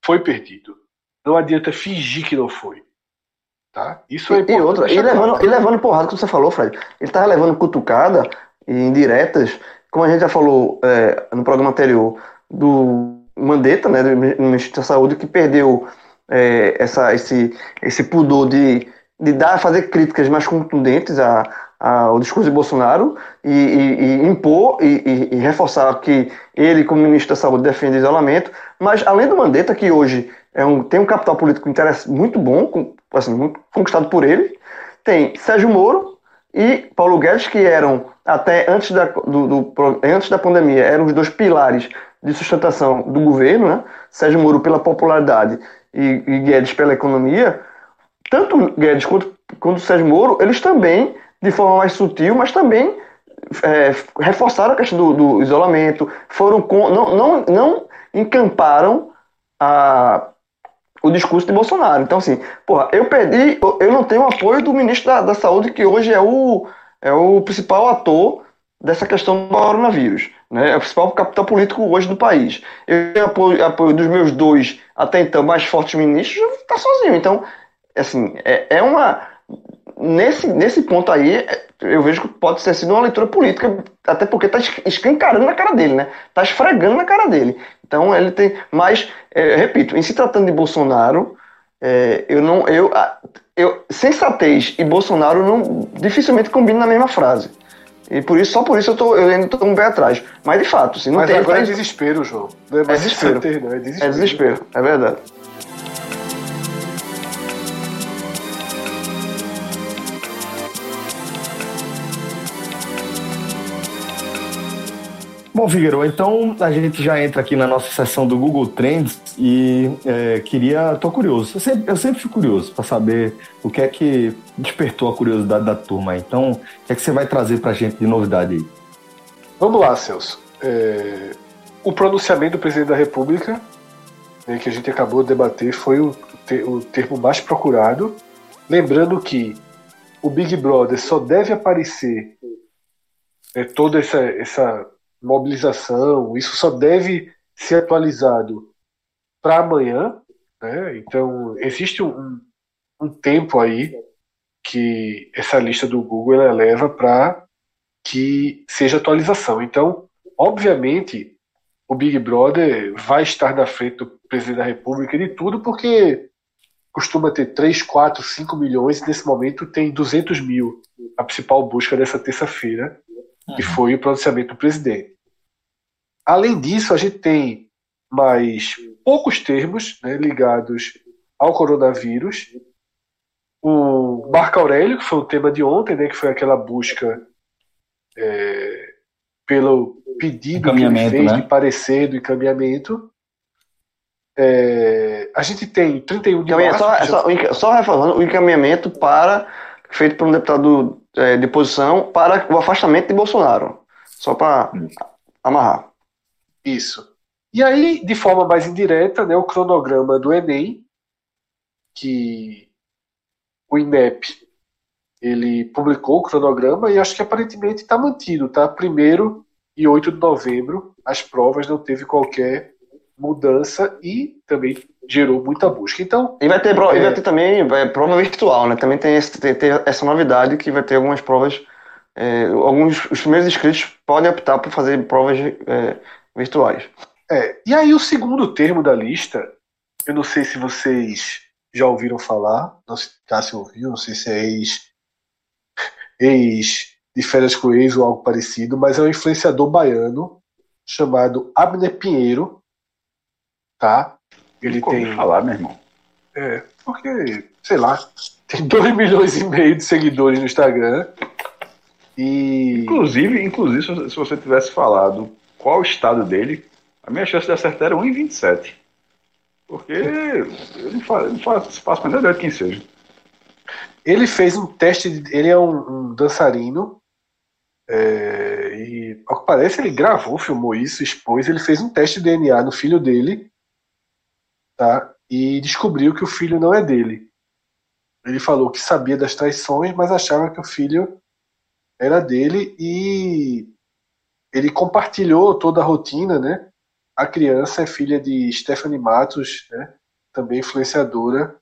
foi perdido. Não adianta fingir que não foi. Tá? Isso é e, outra, e levando, e levando porrada, como você falou, Fred, ele estava levando cutucada e indiretas, como a gente já falou é, no programa anterior, do Mandetta, né, do Ministro da Saúde, que perdeu é, essa, esse, esse pudor de, de dar, fazer críticas mais contundentes a, o discurso de Bolsonaro e, e, e impor e, e, reforçar que ele, como ministro da Saúde, defende isolamento, mas além do Mandetta, que hoje é um, tem um capital político muito bom, assim, muito conquistado por ele, tem Sérgio Moro e Paulo Guedes, que eram, até antes da, do, do, antes da pandemia, eram os dois pilares de sustentação do governo, né? Sérgio Moro pela popularidade e, e Guedes pela economia, tanto Guedes quanto, quanto Sérgio Moro, eles também de forma mais sutil, mas também é, reforçaram a questão do, do isolamento, foram com, não, não, não encamparam a, o discurso de Bolsonaro. Então, assim, porra, eu perdi, eu não tenho apoio do ministro da, da Saúde, que hoje é o, é o principal ator dessa questão do coronavírus. Né? É o principal capital político hoje do país. Eu tenho apoio, apoio dos meus dois, até então, mais fortes ministros, está sozinho. Então, assim, é, é uma nesse, nesse ponto aí, eu vejo que pode ter sido uma leitura política, até porque está escancarando na cara dele, né? Está esfregando na cara dele. Então ele tem. Mas, é, repito, em se tratando de Bolsonaro, é, eu não. Eu, eu, sensatez e Bolsonaro não dificilmente combinam na mesma frase. E por isso, só por isso eu, tô, eu ainda estou um pé atrás. Mas de fato, se não Mas tem. Agora é desespero, João. Não é, é desespero. Ter, não, é desespero. É desespero, é verdade. Bom, Figueiredo, então a gente já entra aqui na nossa sessão do Google Trends e é, queria, tô curioso, eu sempre, eu sempre fico curioso para saber o que é que despertou a curiosidade da turma. Então, o que é que você vai trazer para a gente de novidade aí? Vamos lá, Celso. É, o pronunciamento do presidente da República, né, que a gente acabou de debater, foi o, o termo mais procurado. Lembrando que o Big Brother só deve aparecer é, toda essa, essa mobilização, isso só deve ser atualizado para amanhã. Né? Então, existe um, um tempo aí que essa lista do Google ela leva para que seja atualização. Então, obviamente, o Big Brother vai estar na frente do presidente da República de tudo, porque costuma ter 3, 4, 5 milhões, e nesse momento tem 200 mil, a principal busca dessa terça-feira que foi o pronunciamento do presidente. Além disso, a gente tem mais poucos termos né, ligados ao coronavírus. O Marco Aurélio, que foi o tema de ontem, né, que foi aquela busca é, pelo pedido que ele fez né? de parecer do encaminhamento. É, a gente tem 31 de março. Só, já- só, só reforçando o encaminhamento para feito por um deputado é, de posição para o afastamento de Bolsonaro. Só para amarrar. Isso. E aí, de forma mais indireta, né, o cronograma do Enem, que o INEP ele publicou o cronograma e acho que aparentemente está mantido, tá? Primeiro e 8 de novembro, as provas não teve qualquer mudança e também gerou muita busca. Então, E vai ter, pro- e É. vai ter também vai, prova virtual, né? Também tem, esse- tem- tem essa novidade que vai ter algumas provas. é, alguns os primeiros inscritos podem optar por fazer provas é, virtuais. é. E aí o segundo termo da lista, eu não sei se vocês já ouviram falar, não sei se Cássio ouviu, não sei se é ex, ex de férias com ex ou algo parecido, mas é um influenciador baiano chamado Abner Pinheiro, tá? Ele Nunca tem, falar, meu irmão. é, porque, sei lá, tem 2 milhões e meio de seguidores no Instagram e Inclusive, inclusive se você- se você tivesse falado qual o estado dele, a minha chance de acertar era 1 em 27. Porque eu não faço, não faço, faço a menor ideia de quem seja. Ele fez um teste, de- ele é um, um dançarino, é, e ao que parece ele gravou, filmou isso, expôs, ele fez um teste de DNA no filho dele, tá? E descobriu que o filho não é dele. Ele falou que sabia das traições, mas achava que o filho era dele e ele compartilhou toda a rotina, né? A criança é filha de Stephanie Matos, né? Também influenciadora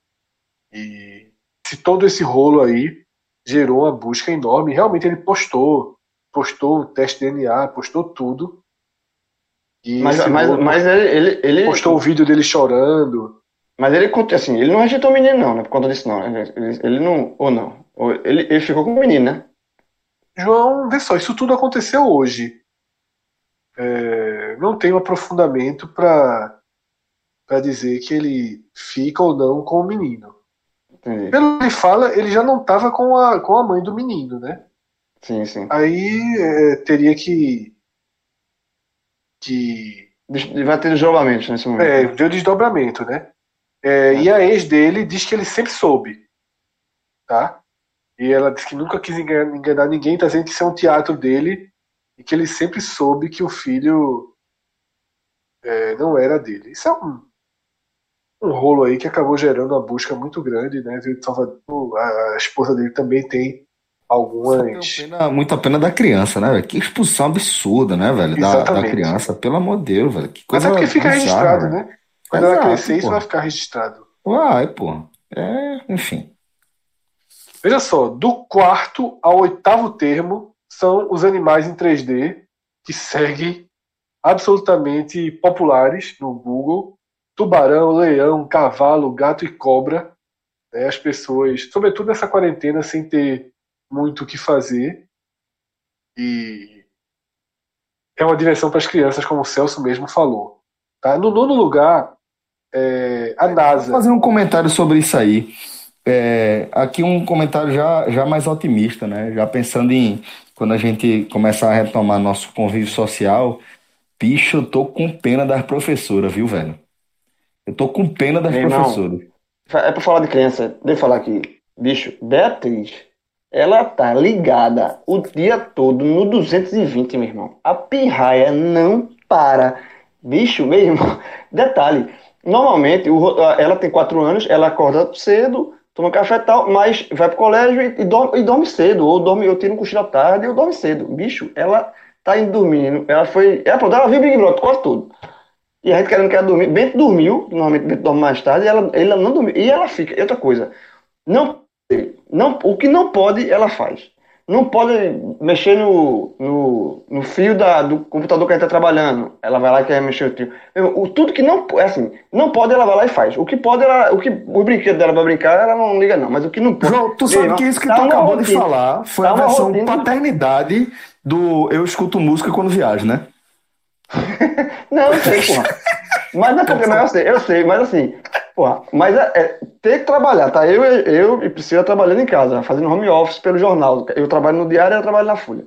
e se todo esse rolo aí gerou uma busca enorme. Realmente ele postou, postou o teste de DNA, postou tudo. E Mas, esse mas, mas ele, ele, ele, postou o vídeo dele chorando. mas ele assim, ele não rejeitou o menino não, né? Por conta disso não. né? Ele, ele não, ou não. Ou ele, ele ficou com o menino, né? João, vê só, isso tudo aconteceu hoje. É, não tem um aprofundamento para dizer que ele fica ou não com o menino. Entendi. Pelo que ele fala, ele já não estava com a, com a mãe do menino, né? Sim, sim. Aí é, teria que que Des- Vai ter desdobramento nesse momento. É, deu desdobramento, né? É, e a ex dele diz que ele sempre soube, tá? E ela diz que nunca quis enganar, enganar ninguém, tá dizendo que isso é um teatro dele e que ele sempre soube que o filho é, não era dele. Isso é um, um rolo aí que acabou gerando uma busca muito grande, né? De Salvador, a, a esposa dele também tem algumas. Pena- muita pena da criança, né, velho? Que expulsão absurda, né, velho? Da, da criança, pelo amor de Deus, velho. Que Mas coisa é porque fica registrado, velho. né? Quando ela Exato, crescer, isso vai ficar registrado. Vai, pô. É, enfim. Veja só, do quarto ao oitavo termo são os animais em 3D que seguem absolutamente populares no Google. Tubarão, leão, cavalo, gato e cobra. né? As pessoas, sobretudo nessa quarentena, sem ter muito o que fazer. E é uma diversão para as crianças, como o Celso mesmo falou. Tá? No nono lugar, é, a Vou NASA. fazer um comentário sobre isso aí. É, aqui um comentário já, já mais otimista, né? Já pensando em quando a gente começar a retomar nosso convívio social. Bicho, eu tô com pena das professoras, viu, velho? Eu tô com pena das Meu irmão, professoras. É pra falar de criança, deixa eu falar aqui. Bicho, Beatriz, ela tá ligada o dia todo no 220, meu irmão. A pirraia não para. Bicho, meu irmão. Detalhe, normalmente o ela tem quatro anos, ela acorda cedo, toma café e tal, mas vai pro colégio e, e dorme, e dorme cedo. Ou dorme, eu tiro um cochilo à tarde e eu dorme cedo. Bicho, ela tá indo dormindo. Ela foi. Ela, pronto, ela viu Big Brother quase tudo. E a gente querendo que ela dormir. Bento dormiu, normalmente Bento dorme mais tarde, e ela, ela não dormiu. E ela fica. Outra coisa, não, não, o que não pode, ela faz. Não pode mexer no, no, no fio da, do computador que a gente está trabalhando. Ela vai lá e quer mexer no fio. O, tudo que não é assim, não pode, ela vai lá e faz. O que pode, ela, o que o brinquedo dela para brincar, ela não liga não. Mas o que não pode. João, tu sabe que isso que tá tu acabou de rotina. falar foi Tá a versão rotina. paternidade do Eu Escuto Música Quando Viajo, né? Não, eu sei, porra. Mas não é não, eu sei, eu sei, mas assim, porra, mas é, é ter que trabalhar, tá? Eu, eu e Priscila trabalhando em casa, fazendo home office pelo jornal. Eu trabalho no diário e ela trabalha na Folha.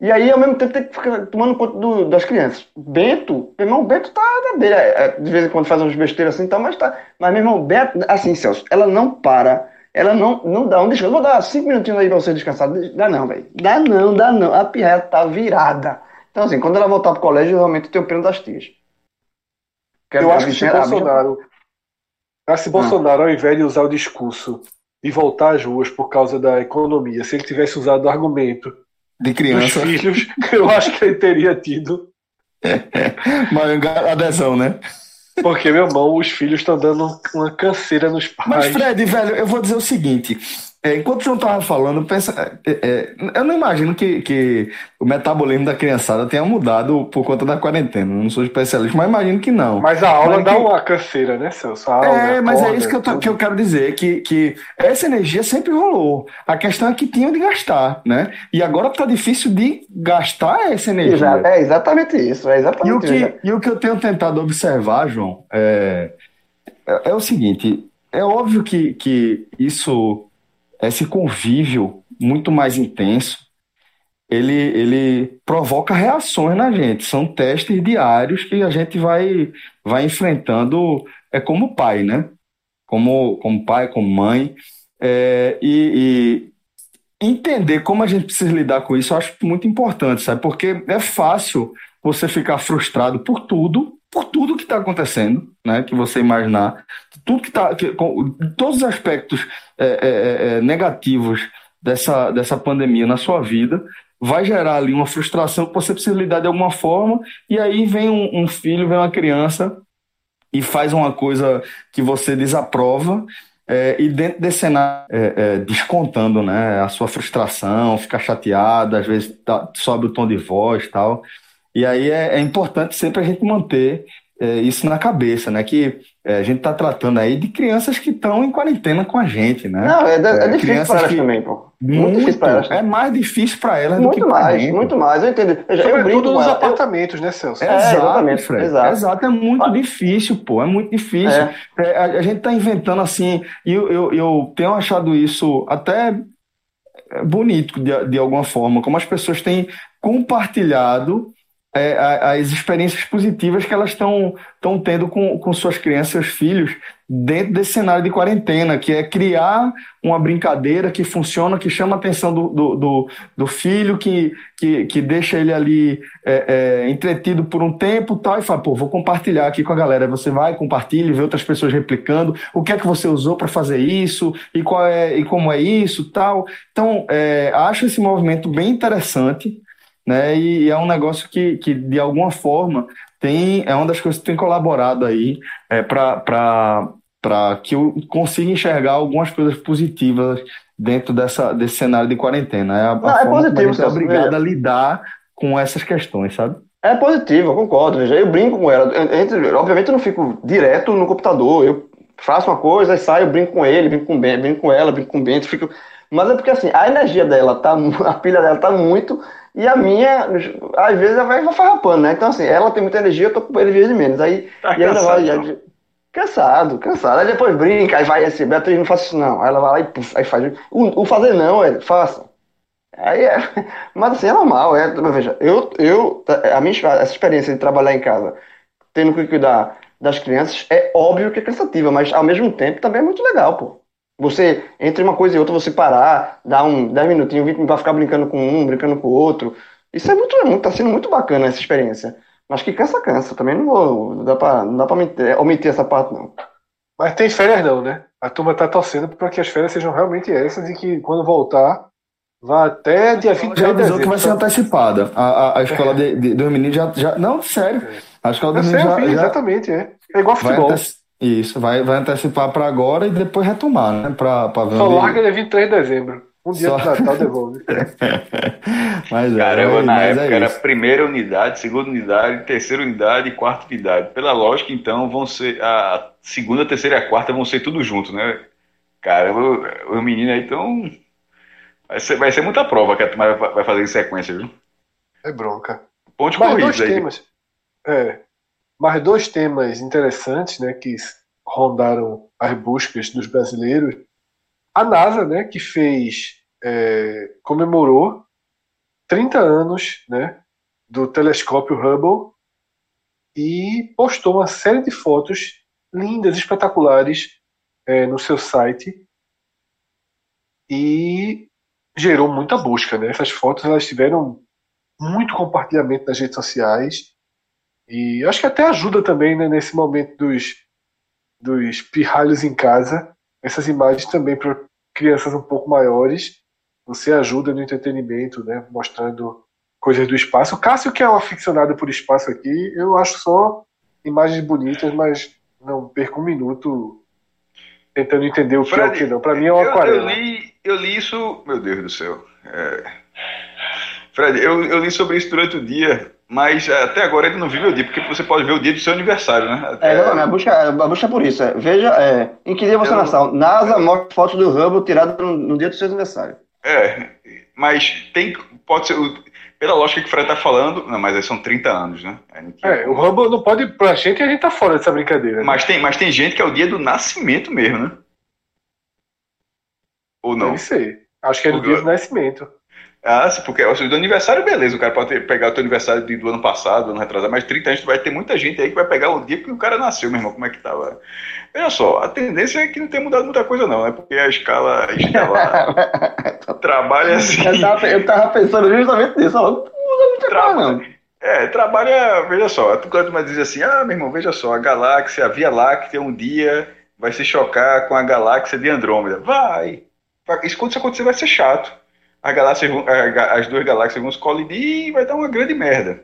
E aí, ao mesmo tempo, tem que ficar tomando conta do- das crianças. Bento, meu irmão, Bento tá na dele. É, é, de vez em quando faz umas besteiras assim e tal, mas tá. Mas, meu irmão, Beto, assim, Celso, ela não para. Ela não, não dá um descanso. Vou dar cinco minutinhos aí pra você descansar. Dá não, velho. Dá não, dá não. A pirraia tá virada. Então, assim, quando ela voltar pro colégio, eu realmente tenho pena das tias. Porque Eu acho que Bolsonaro, que se Bolsonaro, ao invés de usar o discurso e voltar às ruas por causa da economia, se ele tivesse usado o argumento De dos criança, filhos, eu acho que ele teria tido. maior adesão, né? Porque, meu irmão, os filhos estão dando uma canseira nos Mas, pais. Fred, velho, eu vou dizer o seguinte. É, enquanto o João tava falando, pensa, é, é, eu não imagino que, que o metabolismo da criançada tenha mudado por conta da quarentena. Não sou especialista, mas imagino que não. Mas a aula Mas dá que- uma canseira, né, Celso? A aula, É, mas é isso que eu, tô- que eu quero dizer, que, que essa energia sempre rolou. A questão é que tinham de gastar, né? E agora tá difícil de gastar essa energia. Exato, é exatamente isso. É E o, exatamente isso. que, e o que eu tenho tentado observar, João, é, é, é o seguinte: é óbvio que, que isso, esse convívio muito mais intenso, ele, ele provoca reações na gente. São testes diários que a gente vai, vai enfrentando é, como pai, né? Como, como pai, como mãe. É, e, e entender como a gente precisa lidar com isso, eu acho muito importante, sabe? Porque é fácil você ficar frustrado por tudo, por tudo que está acontecendo, né? Que você imaginar, tudo que está, todos os aspectos é, é, é, negativos dessa, dessa pandemia na sua vida, vai gerar ali uma frustração que você precisa lidar de alguma forma, e aí vem um, um filho, vem uma criança e faz uma coisa que você desaprova. É, e dentro desse cenário, é, é, descontando né, a sua frustração, ficar chateado, às vezes tá, sobe o tom de voz tal. E aí é, é importante sempre a gente manter é, isso na cabeça, né? Que é, a gente está tratando aí de crianças que estão em quarentena com a gente, né? Não, é, é É, difícil para elas que- também, pô. Muito, difícil para elas. é mais difícil para elas do que Muito mais, gente. muito mais. Eu entendo. Eu, eu brinco nos apartamentos, né, Celso? É, É, exato, exatamente, Fred. exato. Exato, é muito Ah. difícil, pô, é muito difícil. É. É, a, a gente tá inventando assim, e eu, eu, eu tenho achado isso até bonito de, de alguma forma, como as pessoas têm compartilhado é, as experiências positivas que elas estão estão tendo com, com suas crianças, seus filhos, dentro desse cenário de quarentena, que é criar uma brincadeira que funciona, que chama a atenção do, do, do, do filho, que, que, que deixa ele ali é, é, entretido por um tempo tal, e fala, pô, vou compartilhar aqui com a galera. Você vai, compartilha, vê outras pessoas replicando, o que é que você usou para fazer isso, e qual é, e como é isso, tal. Então, é, acho esse movimento bem interessante, né? E é um negócio que, que de alguma forma tem é uma das coisas que tem colaborado aí é, para para que eu consiga enxergar algumas coisas positivas dentro dessa, desse cenário de quarentena. É a, a Não, é a positivo, gente é obrigado a lidar com essas questões, sabe? É positivo, eu concordo. Veja, eu brinco com ela. Eu- entre- obviamente eu não fico direto no computador. Eu faço uma coisa, saio, brinco com ele, brinco com Ben, brinco com ela, brinco com o Bento, fico. Mas é porque assim, a energia dela tá, a pilha dela tá muito, e a minha, às vezes, ela vai farrapando, né? Então, assim, ela tem muita energia, eu tô com energia de menos. Aí, Tá e ainda vai. aí- cansado, cansado. Aí depois brinca, aí vai assim, Beatriz, não faça isso não. Aí ela vai lá e puf, aí faz. O, o fazer não, é, faça. Aí é, mas assim, é normal, é, veja, eu, eu, a minha, essa experiência de trabalhar em casa, tendo que cuidar das crianças, é óbvio que é cansativa, mas ao mesmo tempo também é muito legal, pô. Você, entre uma coisa e outra, você parar, dar um 10 minutinhos, 20 minutos pra ficar brincando com um, brincando com o outro. Isso é muito, é muito- tá sendo muito bacana essa experiência. Mas que cansa, cansa. Também não vou, não dá pra, não dá pra omitir, omitir essa parte, não. Mas tem férias não, né? A turma tá torcendo para que as férias sejam realmente essas e que quando voltar vá até dia 23 Já de avisou que vai ser antecipada. A, a, a escola de, de, dos meninos já, já. Não, sério. A escola dos vi, já, já exatamente, é. É igual vai futebol. Isso, vai, vai antecipar para agora e depois retomar, né? Pra, pra ver Só onde- larga dia 23 de dezembro. Um dia Só- de Natal devolve. Mas é, Caramba, na mas é época era isso. primeira unidade, segunda unidade, terceira unidade e quarta unidade. Pela lógica, então, vão ser a segunda, terceira e a quarta vão ser tudo junto, né? Caramba, os meninos aí estão. Vai ser, vai ser muita prova que a turma vai fazer em sequência, viu? É bronca. Ponte Mas dois corridos aí. temas. É. Mas dois temas interessantes, né, que rondaram as buscas dos brasileiros. A NASA, né, que fez, é, comemorou 30 anos né, do telescópio Hubble e postou uma série de fotos lindas, espetaculares é, no seu site e gerou muita busca. Né? Essas fotos elas tiveram muito compartilhamento nas redes sociais e acho que até ajuda também né, nesse momento dos, dos pirralhos em casa. Essas imagens também para crianças um pouco maiores. Você ajuda no entretenimento, né, mostrando coisas do espaço. O Cássio, que é um aficionado por espaço aqui, eu acho só imagens bonitas, mas não perco um minuto tentando entender o que Fred, é o que não. Para mim é uma aquarela. Eu li, eu li isso, meu Deus do céu. É... Fred, eu, eu li sobre isso durante o dia, mas é, até agora ainda não vi meu dia, porque você pode ver o dia do seu aniversário, né? Até... É, não, a busca, a busca é por isso. É, veja, é, em que dia você nasceu? NASA mostra fotos do Hubble tirada no, no, dia do seu aniversário. É, mas tem, pode ser, pela lógica que o Fred tá falando, não, mas aí são 30 anos, né? É, o Hubble não pode, pra gente, a gente tá fora dessa brincadeira. Né? Mas, tem, mas tem gente que é o dia do nascimento mesmo, né? Ou não? Deve ser. Acho que é no dia do nascimento. Ah, sim, porque o do aniversário, beleza, o cara pode pegar o teu aniversário do ano passado, do ano retrasado, mas 30 anos vai ter muita gente aí que vai pegar o dia que o cara nasceu, meu irmão, como é que tava? Veja só, a tendência é que não tenha mudado muita coisa não, né, porque a escala, a escala trabalha assim... Eu tava, eu tava, pensando justamente nisso, não muda muita coisa não. É, trabalha, veja só, tu costuma dizer assim, ah, meu irmão, veja só, a galáxia, a Via Láctea um dia vai se chocar com a galáxia de Andrômeda. Vai! Isso quando isso acontecer vai ser chato as, galáxias, as duas galáxias vão se colidir e vai dar uma grande merda.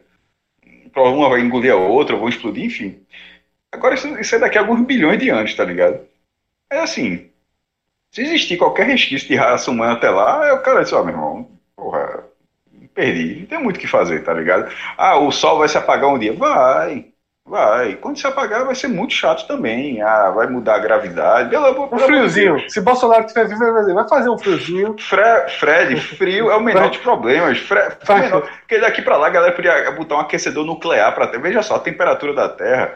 Uma vai engolir a outra, vão explodir, enfim. Agora, isso, isso é daqui a alguns bilhões de anos, tá ligado? É assim, se existir qualquer resquício de raça humana até lá, o cara diz, ó, oh, meu irmão, porra, perdi, não tem muito o que fazer, tá ligado? Ah, o sol vai se apagar um dia. Vai. Vai. Quando se apagar, vai ser muito chato também. Ah, vai mudar a gravidade. Pelo, pelo um friozinho. Se Bolsonaro tiver vivo, vai fazer um friozinho. Fre Fred, frio é o menor dos problemas. Fre menor, porque daqui para lá a galera podia botar um aquecedor nuclear para ter. Veja só, a temperatura da Terra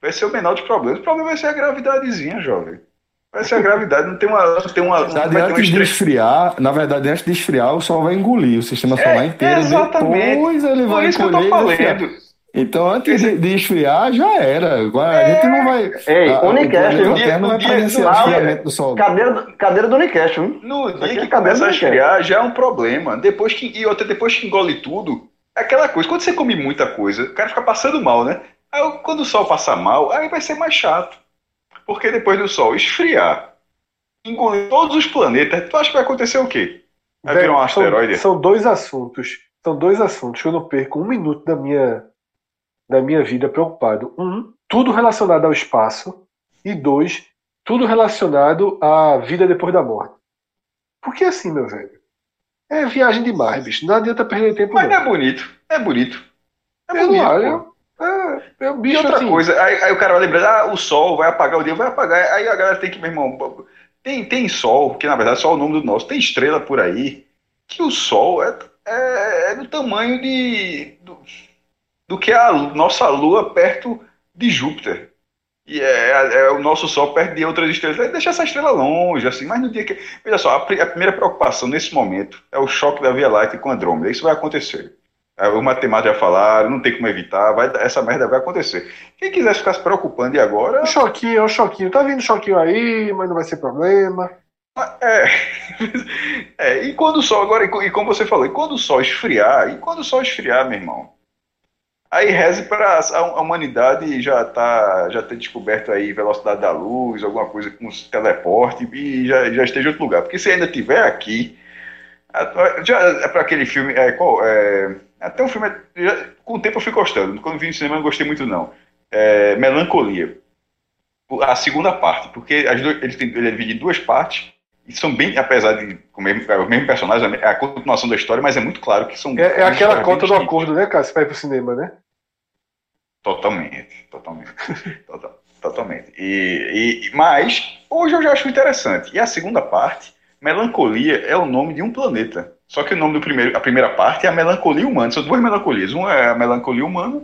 vai ser o menor dos problemas. O problema vai ser a gravidadezinha, jovem. Vai ser a gravidade, não tem uma. Não tem uma não vai antes de esfriar, na verdade, antes de esfriar, o Sol vai engolir o sistema solar é, inteiro. Exatamente. Depois ele vai engolir. Então, antes de, de, esfriar, já era. Agora, é... a gente não vai. Ei, a, Unicast, o dia, não vai esfriamento do sol. Cadeira, cadeira do Unicast, viu? No dia que começa a esfriar, já é um problema. Depois que, e até depois que engole tudo, é aquela coisa. Quando você come muita coisa, o cara fica passando mal, né? Aí, quando o sol passar mal, aí vai ser mais chato. Porque depois do sol esfriar, engolir todos os planetas, tu acha que vai acontecer o quê? Vai virar um asteroide? São, são dois assuntos. São dois assuntos que eu não perco um minuto da minha da minha vida preocupado. Um, tudo relacionado ao espaço. E dois, tudo relacionado à vida depois da morte. Porque assim, meu velho. É viagem demais, bicho. Não adianta perder tempo. Mas não, é bonito. É bonito. É eu bonito. Não, é, é bicho e outra assim. coisa, aí, aí, o cara vai lembrar, ah, o sol vai apagar o dia, vai apagar. Aí a galera tem que, meu irmão, tem, tem sol, que na verdade é só o nome do nosso, tem estrela por aí, que o sol é, é, é do tamanho de. Do, que a nossa Lua perto de Júpiter. E é, é, é, o nosso Sol perto de outras estrelas. Deixa essa estrela longe, assim, mas no dia que. Veja só, a, a primeira preocupação nesse momento é o choque da Via Láctea com Andrômeda. Isso vai acontecer. É, os matemáticos já falaram, não tem como evitar, vai, essa merda vai acontecer. Quem quiser ficar se preocupando e agora. O choquinho, o choquinho. Tá vindo choquinho aí, mas não vai ser problema. É, é, e quando o sol, agora, e como você falou, e quando o sol esfriar, e quando o sol esfriar, meu irmão, Aí reze para a humanidade já tá, já ter descoberto aí velocidade da luz, alguma coisa com teleporte e já, já esteja em outro lugar. Porque se ainda tiver aqui, já é para aquele filme, é, qual, é, até um filme, já, com o tempo eu fui gostando. Quando vi no cinema não gostei muito não. É, Melancolia, a segunda parte, porque as duas, ele, tem, ele é dividido em duas partes e são bem, apesar de com o mesmo, o mesmo personagem, é a continuação da história, mas é muito claro que são. É, é aquela conta do acordo, né, cara? Você vai pro cinema, né? Totalmente, totalmente. total, totalmente. E, e, mas, hoje eu já acho interessante. E a segunda parte, melancolia é o nome de um planeta. Só que o nome do primeiro, a primeira parte é a melancolia humana. São duas melancolias. Uma é a melancolia humana,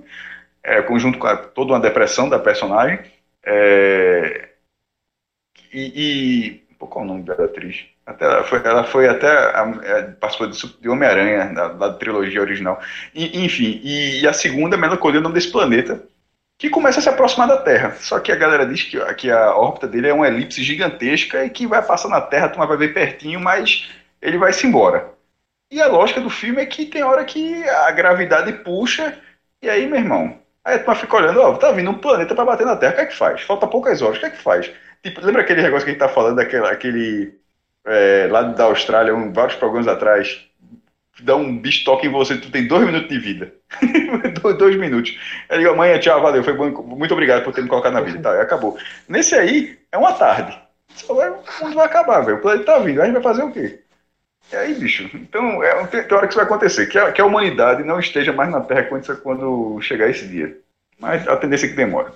é, conjunto com a, toda uma depressão da personagem. É, e, e. Qual é o nome da atriz? Até ela, foi, ela foi até. a- é, participou de, Homem-Aranha, da, da trilogia original. E, enfim, e, e a segunda é Melancolia, o nome desse planeta, que começa a se aproximar da Terra. Só que a galera diz que, que a órbita dele é uma elipse gigantesca e que vai passar na Terra, turma vai ver pertinho, mas ele vai se embora. E a lógica do filme é que tem hora que a gravidade puxa, e aí, meu irmão, aí turma fica olhando, ó, tá vindo um planeta pra bater na Terra, o que é que faz? Falta poucas horas, o que é que faz? Tipo, lembra aquele negócio que a gente tá falando, daquela, aquele, é, lá da Austrália, um, vários programas atrás, dá um bicho toca em você, tu tem dois minutos de vida. dois, minutos. Aí digo, amanhã, tchau, valeu, foi bom, muito obrigado por ter me colocado na vida. Tá, acabou. Nesse aí, é uma tarde. Só vai, o mundo vai acabar, velho. O planeta tá vindo, a gente vai fazer o quê? E aí, bicho, então é, tem, tem hora que isso vai acontecer, que a, que a humanidade não esteja mais na Terra quando, quando chegar esse dia. Mas a tendência é que demora.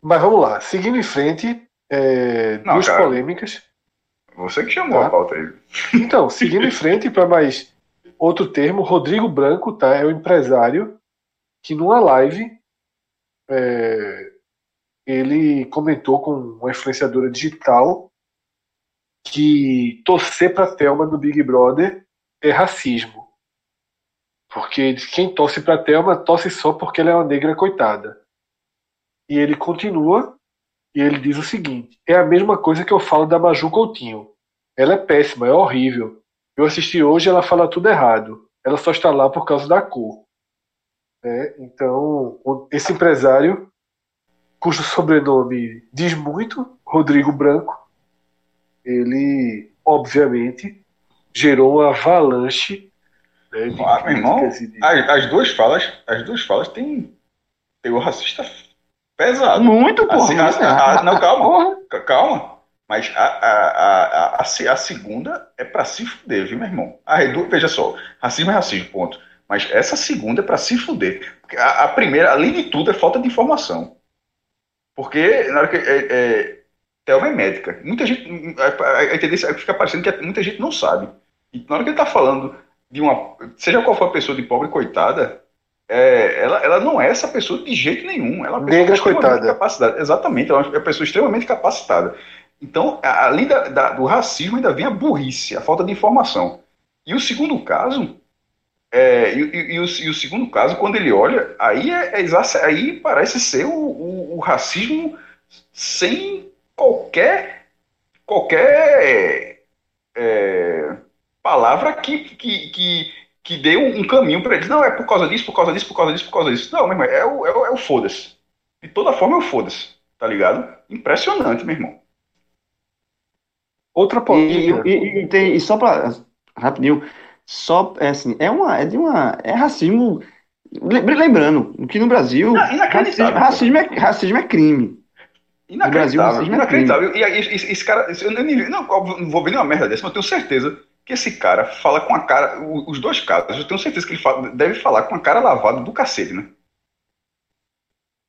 Mas vamos lá, seguindo em frente, é, Não, duas cara. polêmicas. Você que chamou Tá. a pauta aí. Então, seguindo em frente, para mais outro termo, Rodrigo Branco, tá? É o empresário que numa live é, ele comentou com uma influenciadora digital que torcer para Thelma no Big Brother é racismo. Porque quem torce para Thelma torce só porque ela é uma negra coitada. E ele continua e ele diz o seguinte: é a mesma coisa que eu falo da Maju Coutinho. Ela é péssima, é horrível. Eu assisti hoje ela fala tudo errado. Ela só está lá por causa da cor. né? Então, esse empresário, cujo sobrenome diz muito, Rodrigo Branco, ele, obviamente, gerou uma avalanche né, de Ah, meu irmão, As, as duas falas, as duas falas têm teor racista pesado. Muito, porra. Assim, a- muito, a- a- não, calma. Porra. Calma. Mas a, a, a, a, a, se- a segunda é pra se fuder, viu, meu irmão? A redu... Veja só, racismo é racismo, ponto. Mas essa segunda é pra se fuder. Porque a, primeira, além de tudo, é falta de informação. Porque na hora que. É, é, Thelma é médica. Muita gente. A, a, a tendência é fica parecendo que muita gente não sabe. E na hora que ele tá falando de uma. Seja qual for a pessoa de pobre coitada, é, ela, ela não é essa pessoa de jeito nenhum. Ela é uma pessoa Negra extremamente coitada. capacitada. Exatamente, ela é uma pessoa extremamente capacitada. Então, além da- da- do racismo, ainda vem a burrice, a falta de informação. E o segundo caso, é, e, e- e o, e o segundo caso, quando ele olha, aí, é, é aí parece ser o, o- o racismo sem qualquer, qualquer é, palavra que, que, que, que dê um, um caminho para eles. Não, é por causa disso, por causa disso, por causa disso, por causa disso. Não, meu irmão, é o, é o, é o foda-se. De toda forma é o foda-se, tá ligado? Impressionante, meu irmão. Outra polêmica. e- e- e tem- e só pra. Rapidinho. Só, é assim, é uma. É de uma. É racismo. lem- Lembrando que no Brasil. Não, Racismo, racismo, é, racismo é crime. Brasil, Inacreditável, racismo é inacreditável. E aí, esse, cara, eu nem, não, óbvio, não vou ver nenhuma merda dessa, mas eu tenho certeza que esse cara fala com a cara, os dois caras, eu tenho certeza que ele fala- deve falar com a cara lavada do cacete, né?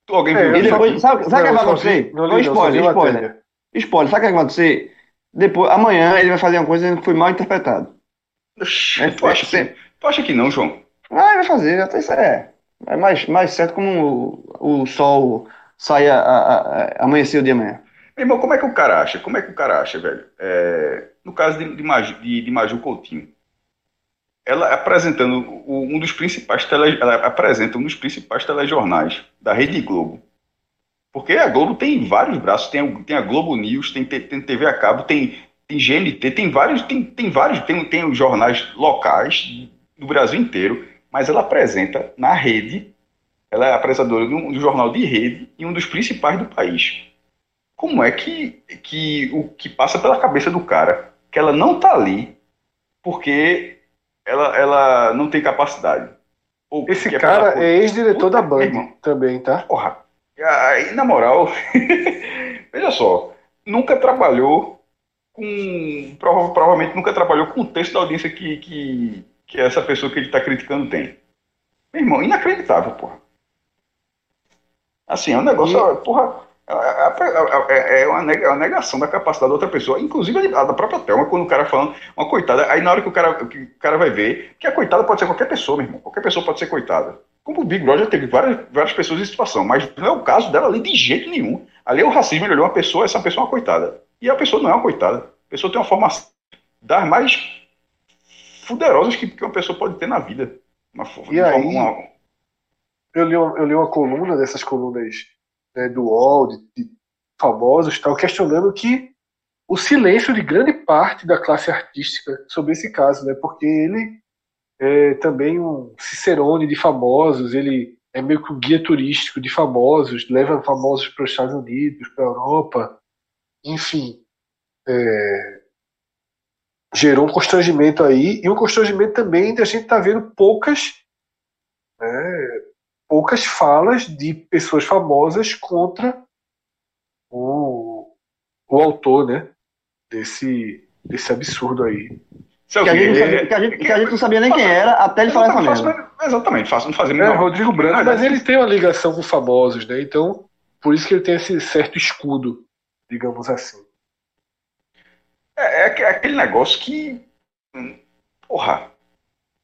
Tu, alguém É, viu depois, sabe, sabe o que Não, vai acontecer? não não, spoiler, spoiler. Spoiler, sabe o que vai acontecer? Depois, amanhã ele vai fazer uma coisa que foi mal interpretado. Oxi, É, tu, acha que, tu acha que não, João? Ah, vai fazer, até isso é. É mais, mais certo como o, o sol sai a, a- a- amanhecer o dia amanhã. Meu irmão, como é que o cara acha? Como é que o cara acha, velho? É, no caso de, de, Maju, de, de Maju Coutinho, ela apresentando um dos principais tele, ela apresenta um dos principais telejornais da Rede Globo. Porque a Globo tem vários braços, tem, tem a Globo News, tem, tem TV a cabo, tem, tem GNT, tem vários, tem, tem vários, tem, tem os jornais locais do Brasil inteiro, mas ela apresenta na rede, ela é apresentadora de um, de um jornal de rede e um dos principais do país. Como é que, que o que passa pela cabeça do cara que ela não tá ali porque ela, ela não tem capacidade? Ou Esse porque cara é ex-diretor da Band irmão. também, tá? Porra, aí, na moral, veja só, nunca trabalhou com. prova- provavelmente nunca trabalhou com o texto da audiência que, que, que essa pessoa que ele está criticando tem. Meu irmão, inacreditável, porra. Assim, é um negócio, porra. É, é- é uma neg- uma negação da capacidade da outra pessoa, inclusive a da própria Thelma, quando o cara falando uma coitada, aí na hora que o cara, que o cara vai ver, que a coitada pode ser qualquer pessoa, meu irmão, qualquer pessoa pode ser coitada. Como o Big Brother teve várias, várias pessoas em situação, mas não é o caso dela ali de jeito nenhum. Ali é o racismo, ele olhou uma pessoa, essa pessoa é uma coitada. E a pessoa não é uma coitada. A pessoa tem uma formação das mais fuderosas que, que uma pessoa pode ter na vida. Uma, E aí- eu li, uma, eu li uma coluna dessas colunas né, do UOL, de, de famosos, tal, questionando que o silêncio de grande parte da classe artística sobre esse caso, né, porque ele é também um cicerone de famosos, ele é meio que um guia turístico de famosos, leva famosos para os Estados Unidos, para a Europa, enfim, é, gerou um constrangimento aí e um constrangimento também de a gente estar vendo poucas né, poucas falas de pessoas famosas contra o, o autor, né? Desse, desse absurdo aí. Que a, gente não sabia, que, a gente, que a gente não sabia nem quem era até ele falar essa merda. Exatamente, exatamente, faço, não fazer É, Rodrigo Branco, mas ele tem uma ligação com famosos, né? Então, por isso que ele tem esse certo escudo, digamos assim. É, é é aquele negócio que. hum, Porra.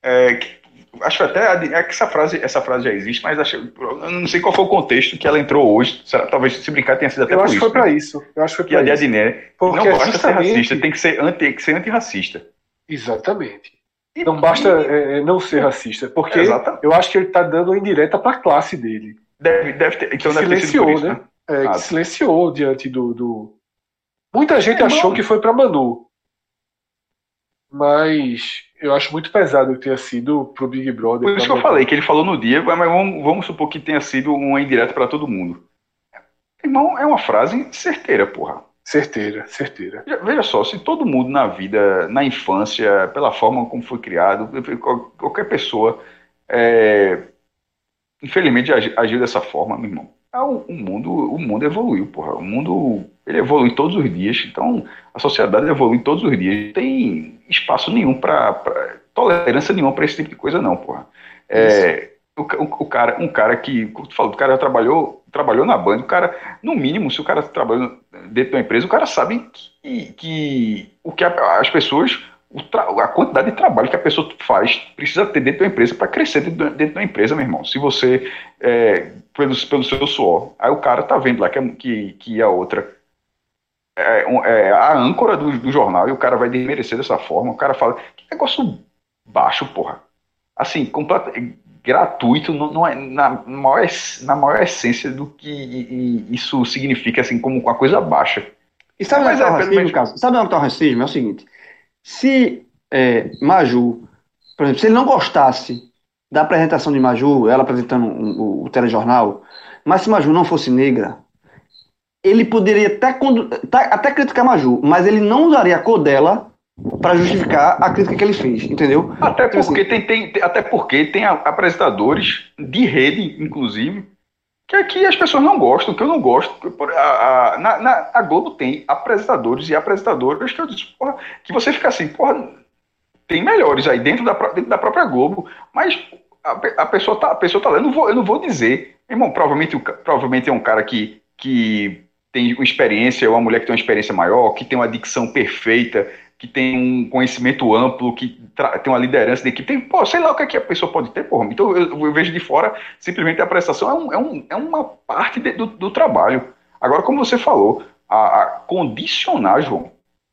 É, que- acho que até. a- É que essa frase, essa frase já existe, mas acho, eu não sei qual foi o contexto que ela entrou hoje. Será- Talvez se brincar tenha sido até Eu acho que isso. foi pra né? isso. Eu acho que foi Que a pra isso. Diadiné Porque não basta ser racista, tem que ser, anti, tem que ser antirracista. Exatamente. E- Não basta é, é, não ser racista, porque Exatamente. eu acho que ele tá dando uma indireta pra classe dele. Deve, deve ter, então deve ter silenciou, por isso, né? né? É, Ah. que silenciou diante do, do... Muita gente É, achou não. que foi pra Manu. Mas eu acho muito pesado que tenha sido pro Big Brother. Por isso que eu falei, que ele falou no dia, mas vamos, vamos supor que tenha sido uma indireta pra todo mundo. Irmão, é uma frase certeira, porra. Certeira, certeira. Veja- só, se todo mundo na vida, na infância, pela forma como foi criado, qual- qualquer pessoa, é, infelizmente agi- agiu dessa forma, meu irmão. O, o mundo, o mundo evoluiu, porra. O mundo ele evolui todos os dias. Então a sociedade evolui todos os dias. Tem espaço nenhum para tolerância nenhuma para esse tipo de coisa, não, porra. É, o, o- cara, um cara que, como tu falou, o cara trabalhou, trabalhou na banda, o cara, no mínimo, se o cara trabalha dentro de uma empresa, o cara sabe que, que o que a- as pessoas, a quantidade de trabalho que a pessoa faz precisa ter dentro da empresa para crescer dentro, da- dentro da empresa, meu irmão. Se você, é, pelo, pelo seu suor, aí o cara tá vendo lá que, a- que, que a outra é, é a âncora do, do jornal e o cara vai desmerecer dessa forma, o cara fala, que negócio baixo, porra. Assim, completa, gratuito, não, não é na maior, na maior essência do que i- isso significa, assim, como uma coisa baixa. E sabe onde está é, o racismo, menos- Carlos? Sabe onde está o racismo? É o seguinte: se é, Maju, por exemplo, se ele não gostasse da apresentação de Maju, ela apresentando um- o, o telejornal, mas se Maju não fosse negra, ele poderia até, tá- até criticar Maju, mas ele não usaria a cor dela para justificar a crítica que ele fez, entendeu? Até Então, porque tem, tem, tem- até porque tem apresentadores de rede, inclusive, que aqui as pessoas não gostam, que eu não gosto. por- A, a- na, na- a Globo tem apresentadores e apresentadoras que eu disse, porra, que você fica assim, porra, tem melhores aí dentro da, dentro da própria Globo, mas a, a pessoa tá, a pessoa tá lá, eu não vou, eu não vou dizer, irmão, provavelmente, provavelmente é um cara que, que tem uma experiência, ou uma mulher que tem uma experiência maior, que tem uma dicção perfeita, que tem um conhecimento amplo, que tem uma liderança de equipe, tem, pô, sei lá o que, é que a pessoa pode ter, porra. Então eu, eu vejo de fora, simplesmente a prestação é, um, é, um, é uma parte de- do, do trabalho. Agora, como você falou, a, a condicionar, João,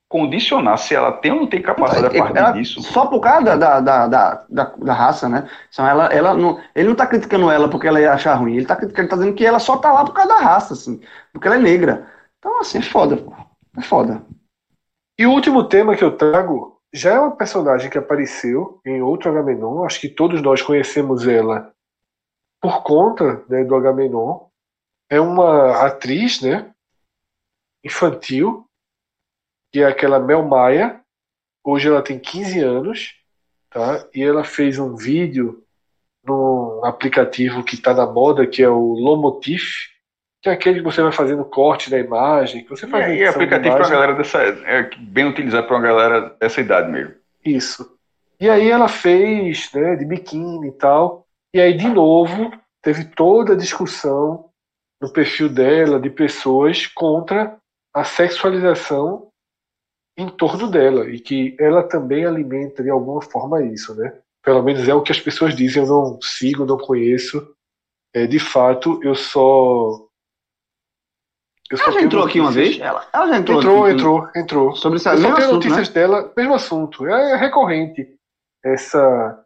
condicionar se ela tem ou não tem capacidade a partir Ela- disso. Só por causa da, da, da, da, da- da raça, né? Então ela, ela não, ele não tá criticando ela porque ela ia achar ruim, ele tá criticando, ele tá dizendo que ela só tá lá por causa da raça, assim, porque ela é negra. Então, assim, é foda, pô. É foda. E o último tema que eu trago já é uma personagem que apareceu em outro Agamenon. Acho que todos nós conhecemos ela por conta né, do Agamenon. É uma atriz, né? Infantil, que é aquela Mel Maia. Hoje ela tem 15 anos, tá? E ela fez um vídeo num aplicativo que está na moda, que é o Lomotif, que é aquele que você vai fazendo corte da imagem, que você E, faz é- e de aplicativo pra imagem. galera dessa. É bem utilizado pra uma galera dessa idade mesmo. Isso. E aí ela fez, né, de biquíni e tal. E aí, de novo, teve toda a discussão no perfil dela de pessoas contra a sexualização em torno dela e que ela também alimenta de alguma forma isso, né? Pelo menos é o que as pessoas dizem. Eu não sigo, não conheço. É, de fato, eu só Eu só Ela já tenho entrou aqui uma notícias- vez? Ela, ela já entrou Entrou, aqui. entrou, entrou. Sobre esse Eu só mesmo tenho assunto, notícias né? dela, mesmo assunto. É, é recorrente. Essa.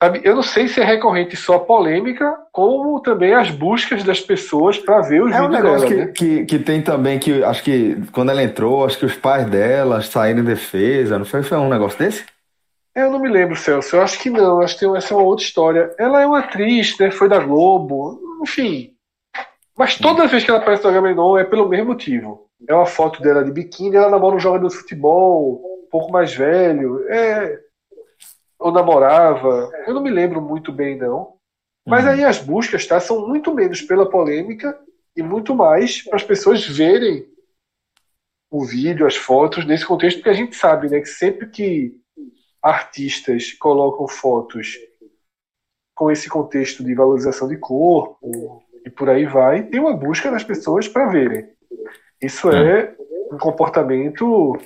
Sabe, eu não sei se é recorrente só a polêmica, como também as buscas das pessoas para ver os É um vídeos negócio dela, que, né? que, que tem também que acho que quando ela entrou, acho que os pais dela saíram em defesa, não foi? Foi um negócio desse? Eu não me lembro, Celso. Eu acho que não. Acho que tem- essa é uma outra história. Ela é uma atriz, né? Foi da Globo. Enfim. Mas toda vez que ela aparece no Agamenon é pelo mesmo motivo. É uma foto dela de biquíni, ela namora um jogador de futebol, um pouco mais velho. É... Ou namorava. Eu não me lembro muito bem, não. Mas aí as buscas, tá? São muito menos pela polêmica e muito mais para as pessoas verem o vídeo, as fotos nesse contexto, porque a gente sabe, né, que sempre que artistas colocam fotos com esse contexto de valorização de corpo e por aí vai, tem uma busca das pessoas para verem. Isso é um comportamento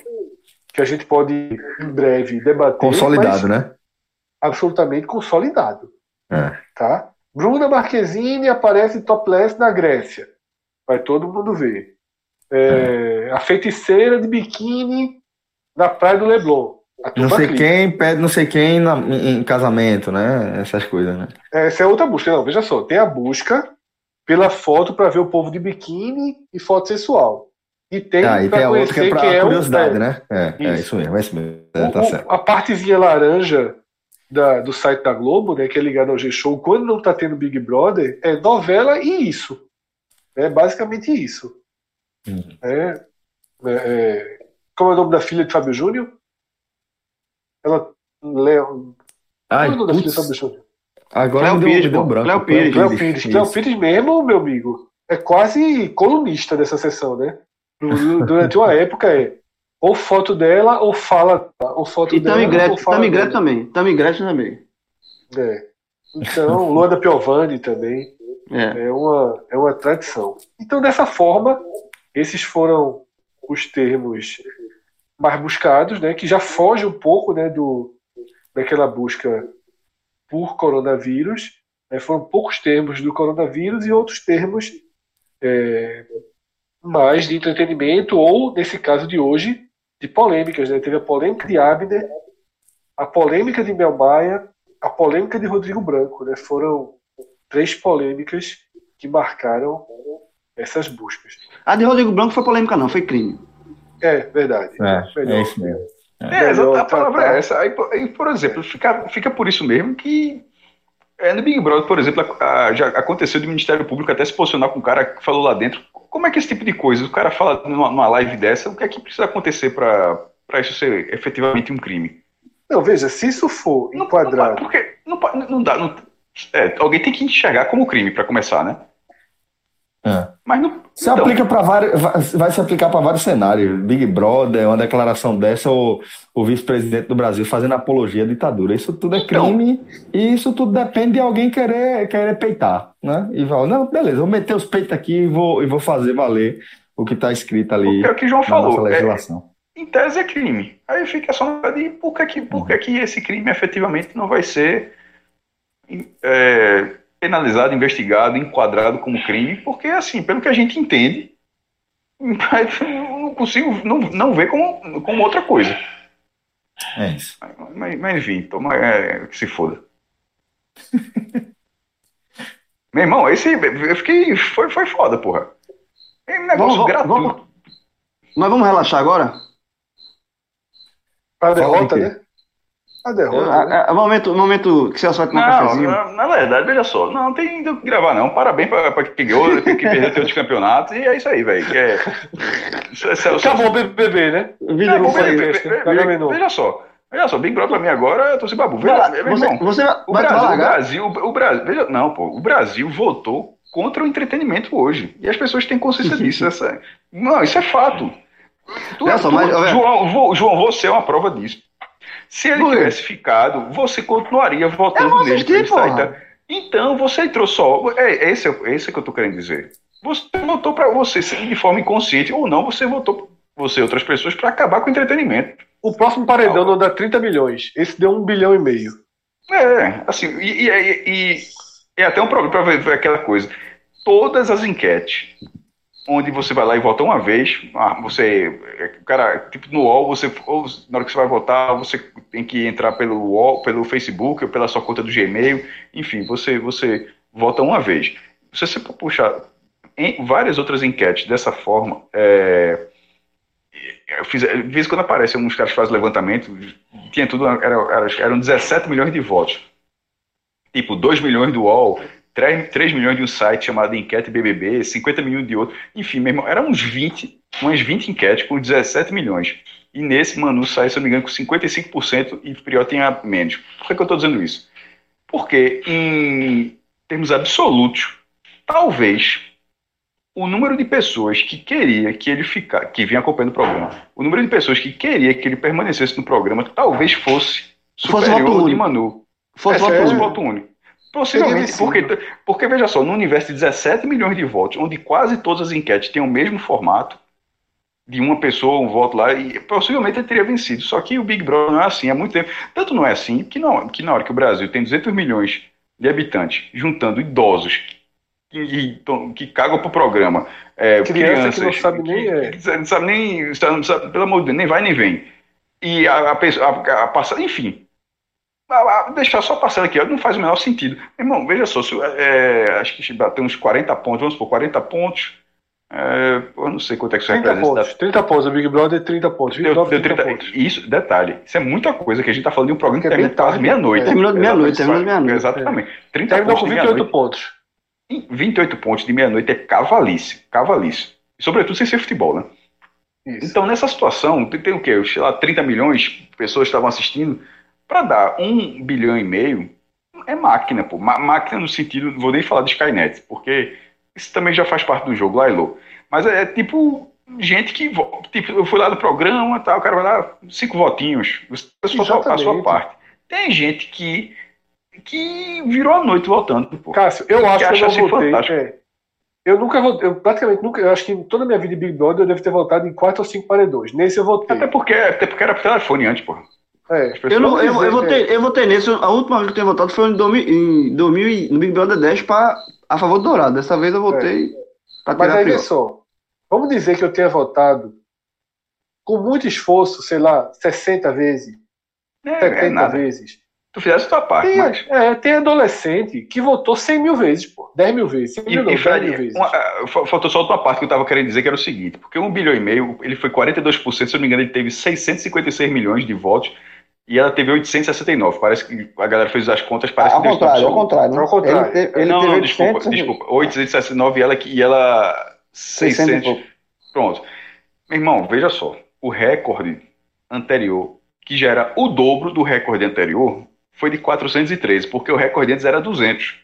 que a gente pode em breve debater, Consolidado, mas né? Absolutamente consolidado, É. tá? Bruna Marquezine aparece topless na Grécia, vai todo mundo ver. É, A feiticeira de biquíni na praia do Leblon. Não sei clica. quem pede não sei quem na- em, em casamento, né? Essas coisas, né? Essa é outra busca. Não, veja só, tem a busca pela foto para ver o povo de biquíni e foto sensual. E tem Ah, e para tem a outra que é pra quem é curiosidade, é, né? É, é Isso. isso mesmo, é isso mesmo. o- É, tá certo. a partezinha laranja da- do site da Globo, né, que é ligada ao G-Show, quando não tá tendo Big Brother, é novela e isso. É basicamente isso. Uhum. É, é, é, como é o nome da filha de Fábio Júnior? Ela. Léo. Ai, Qual é o nome da filha de Fábio Júnior? agora Cléo deu, Pires, deu branco. Cléo Pires. Cléo Pires. Cléo. Pires mesmo, meu amigo, é quase colunista dessa sessão, né? Du- Durante uma época é ou foto dela ou fala ou foto E dela Tami ou Gretchen, também. Tami Gretchen também. É. Então, Luanda Piovani também É. é uma, é uma tradição. Então, dessa forma, esses foram os termos mais buscados, né, que já foge um pouco né, do, daquela busca por coronavírus. né, foram poucos termos do coronavírus e outros termos é, mais de entretenimento, ou, nesse caso de hoje, de polêmicas. Né? Teve a polêmica de Abner, a polêmica de Mel Maia, a polêmica de Rodrigo Branco. Né? Foram três polêmicas que marcaram essas buscas. A de Rodrigo Branco foi polêmica, não, foi crime. É, verdade. É, Melhor. é isso mesmo. É, exato, a palavra é essa. Aí, por exemplo, fica, fica por isso mesmo que é, no Big Brother, por exemplo, a- a- já aconteceu do Ministério Público até se posicionar com um cara que falou lá dentro. Como é que esse tipo de coisa, o cara fala numa, numa live dessa, o que é que precisa acontecer para isso ser efetivamente um crime? Não, veja, se isso for Não, enquadrado. Não, porque não, não dá. não- é, alguém tem que enxergar como crime para começar, né? É. Mas não. Se então, aplica para vários, vai- vai se aplicar para vários cenários. Big Brother, uma declaração dessa, ou o vice-presidente do Brasil fazendo apologia à ditadura. Isso tudo é Então. crime e isso tudo depende de alguém querer, querer peitar, né? E falar, não, beleza, vou meter os peitos aqui e vou, e vou fazer valer o que está escrito ali é o que o João falou. é, legislação. em tese é crime. Aí fica só de por que, por que, que esse crime efetivamente não vai ser é, penalizado, investigado, enquadrado como crime, porque assim, pelo que a gente entende, eu não consigo não, não ver como, como outra coisa. É isso. Mas, mas enfim, toma, é, que se foda. Meu irmão, esse. Eu fiquei. Foi, foi foda, porra. É um negócio Vamos- gratuito. vamos- Mas vamos relaxar agora? A Fala derrota, né? A derrota. né? É, é, momento, momento que você vai tomar um Não, cafezinho. na, na verdade, veja só, não tem do que gravar, não. Parabéns pra, pra quem ganhou, quem que perdeu outros campeonatos, e é isso aí, velho. que É, isso é- é- Acabou o BBB, né? Vida Não, não veja, foi. veja, só, veja só, Big Brother pra mim agora, eu tô sem babu. Veja, Você, irmão, você o vai vai Brasil, o? Brasil, o Brasil, veja, não, pô, o Brasil votou contra o entretenimento hoje. E as pessoas têm consciência disso. Essa, não, isso é fato. Tu, Olha mas, olha- João, João, você é uma prova disso. Se ele tivesse ficado, você continuaria Eu votando não nele. assisti, tá? Então você entrou só. É, esse, é, esse é que eu tô querendo dizer. Você votou para você, de forma inconsciente ou não, você votou você e outras pessoas para acabar com o entretenimento. O próximo paredão não dá 30 milhões. Esse deu um bilhão e meio. É, assim, e, e, e, e é até um problema para ver aquela coisa. Todas as enquetes onde você vai lá e vota uma vez, ah, você, o cara, tipo no UOL, você, na hora que você vai votar, você tem que entrar pelo UOL, pelo Facebook ou pela sua conta do Gmail, enfim, você, você vota uma vez. Se você puxar em várias outras enquetes dessa forma, é, eu fiz, vez quando aparece uns caras que fazem levantamento, tinha tudo, era, era, eram 17 milhões de votos. Tipo, 2 milhões do UOL, 3, 3 milhões de um site chamado Enquete BBB, 50 milhões de outro. Enfim, mesmo, eram uns 20, umas 20 enquetes com 17 milhões. E nesse Manu sai, se eu não me engano, com 55% e Prior tinha menos. Por que, que eu estou dizendo isso? Porque, em termos absolutos, talvez o número de pessoas que queria que ele ficasse, que vinha acompanhando o programa, o número de pessoas que queria que ele permanecesse no programa, talvez fosse superior fosse ao de Manu. Fosse é, voto voto único. Possivelmente, porque, porque veja só, no universo de 17 milhões de votos, onde quase todas as enquetes têm o mesmo formato, de uma pessoa, um voto lá, e possivelmente ele teria vencido. Só que o Big Brother não é assim há muito tempo. Tanto não é assim que, não, que na hora que o Brasil tem 200 milhões de habitantes, juntando idosos que, que, que cagam pro programa, é, Criança crianças, que não sabe nem, é. que não sabe nem, não sabe, pelo amor de Deus, nem vai nem vem. E a, a pessoa, a, a, enfim, a- a- deixar só passando aqui, não faz o menor sentido. Irmão, veja só, se, é, acho que bateu uns 40 pontos, vamos supor, 40 pontos, é, eu não sei quanto é que isso 30 representa. pontos. 30 pontos. O Big Brother 30 pontos. Deu, 29, deu 30, 30, pontos. isso, detalhe, isso é muita coisa que a gente tá falando de um programa que é termina bem quase tarde, meia-noite. é. Terminou de meia-noite, terminou de meia-noite. Exatamente. 30 Terminou pontos com de 28 meia-noite. pontos. Em 28 pontos de meia-noite é cavalice, cavalice. E, sobretudo sem ser futebol, né? Isso. Então, nessa situação, tem, tem o quê? Sei lá, 30 milhões de pessoas estavam assistindo. Para dar um bilhão e meio, é máquina, pô. Ma- máquina no sentido, não vou nem falar de Skynet, porque isso também já faz parte do jogo, lá Elo. Mas é, tipo gente que. Tipo, eu fui lá no programa tal, o cara vai lá, cinco votinhos. Você faz a sua- parte. Tem gente que. que virou a noite votando, pô. Cássio, eu acho que, eu assim não votei. fantástico. é. eu nunca votei. Eu praticamente nunca. Eu acho que em toda a minha vida de Big Brother eu devo ter votado em 4 ou 5 paredões. Nesse eu votei. Até porque, até porque era por telefone antes, pô. É. Eu, não, eu, eu, votei, eu votei nesse. A última vez que eu tenho votado foi em 2000, em 2000 e- no Big Brother 10 pra, a favor do Dourado. Dessa vez eu votei pra Mas tirar a aí, vê só. Vamos dizer que eu tenha votado com muito esforço, sei lá, 60 vezes, É, 70 é vezes. Tu fizesse a tua parte, Tem, mas. é, tem adolescente que votou 100 mil vezes, pô. 10 mil vezes. 100 E, mil não, e 10 Fred, mil vezes. uma- ah, fa- faltou só outra parte que eu estava querendo dizer, que era o seguinte, porque um bilhão e meio, ele foi 42%, se eu não me engano, ele teve 656 milhões de votos, e ela teve 869. Parece que a galera fez as contas, parece ao que deu contrário, ao contrário. né? Ao contrário. Ele, ele não, não, 800, desculpa, desculpa. 869 e ela, e ela 600 e 600. pouco. Pronto. Meu irmão, veja só. O recorde anterior, que já era o dobro do recorde anterior, foi de 413, porque o recorde antes era 200.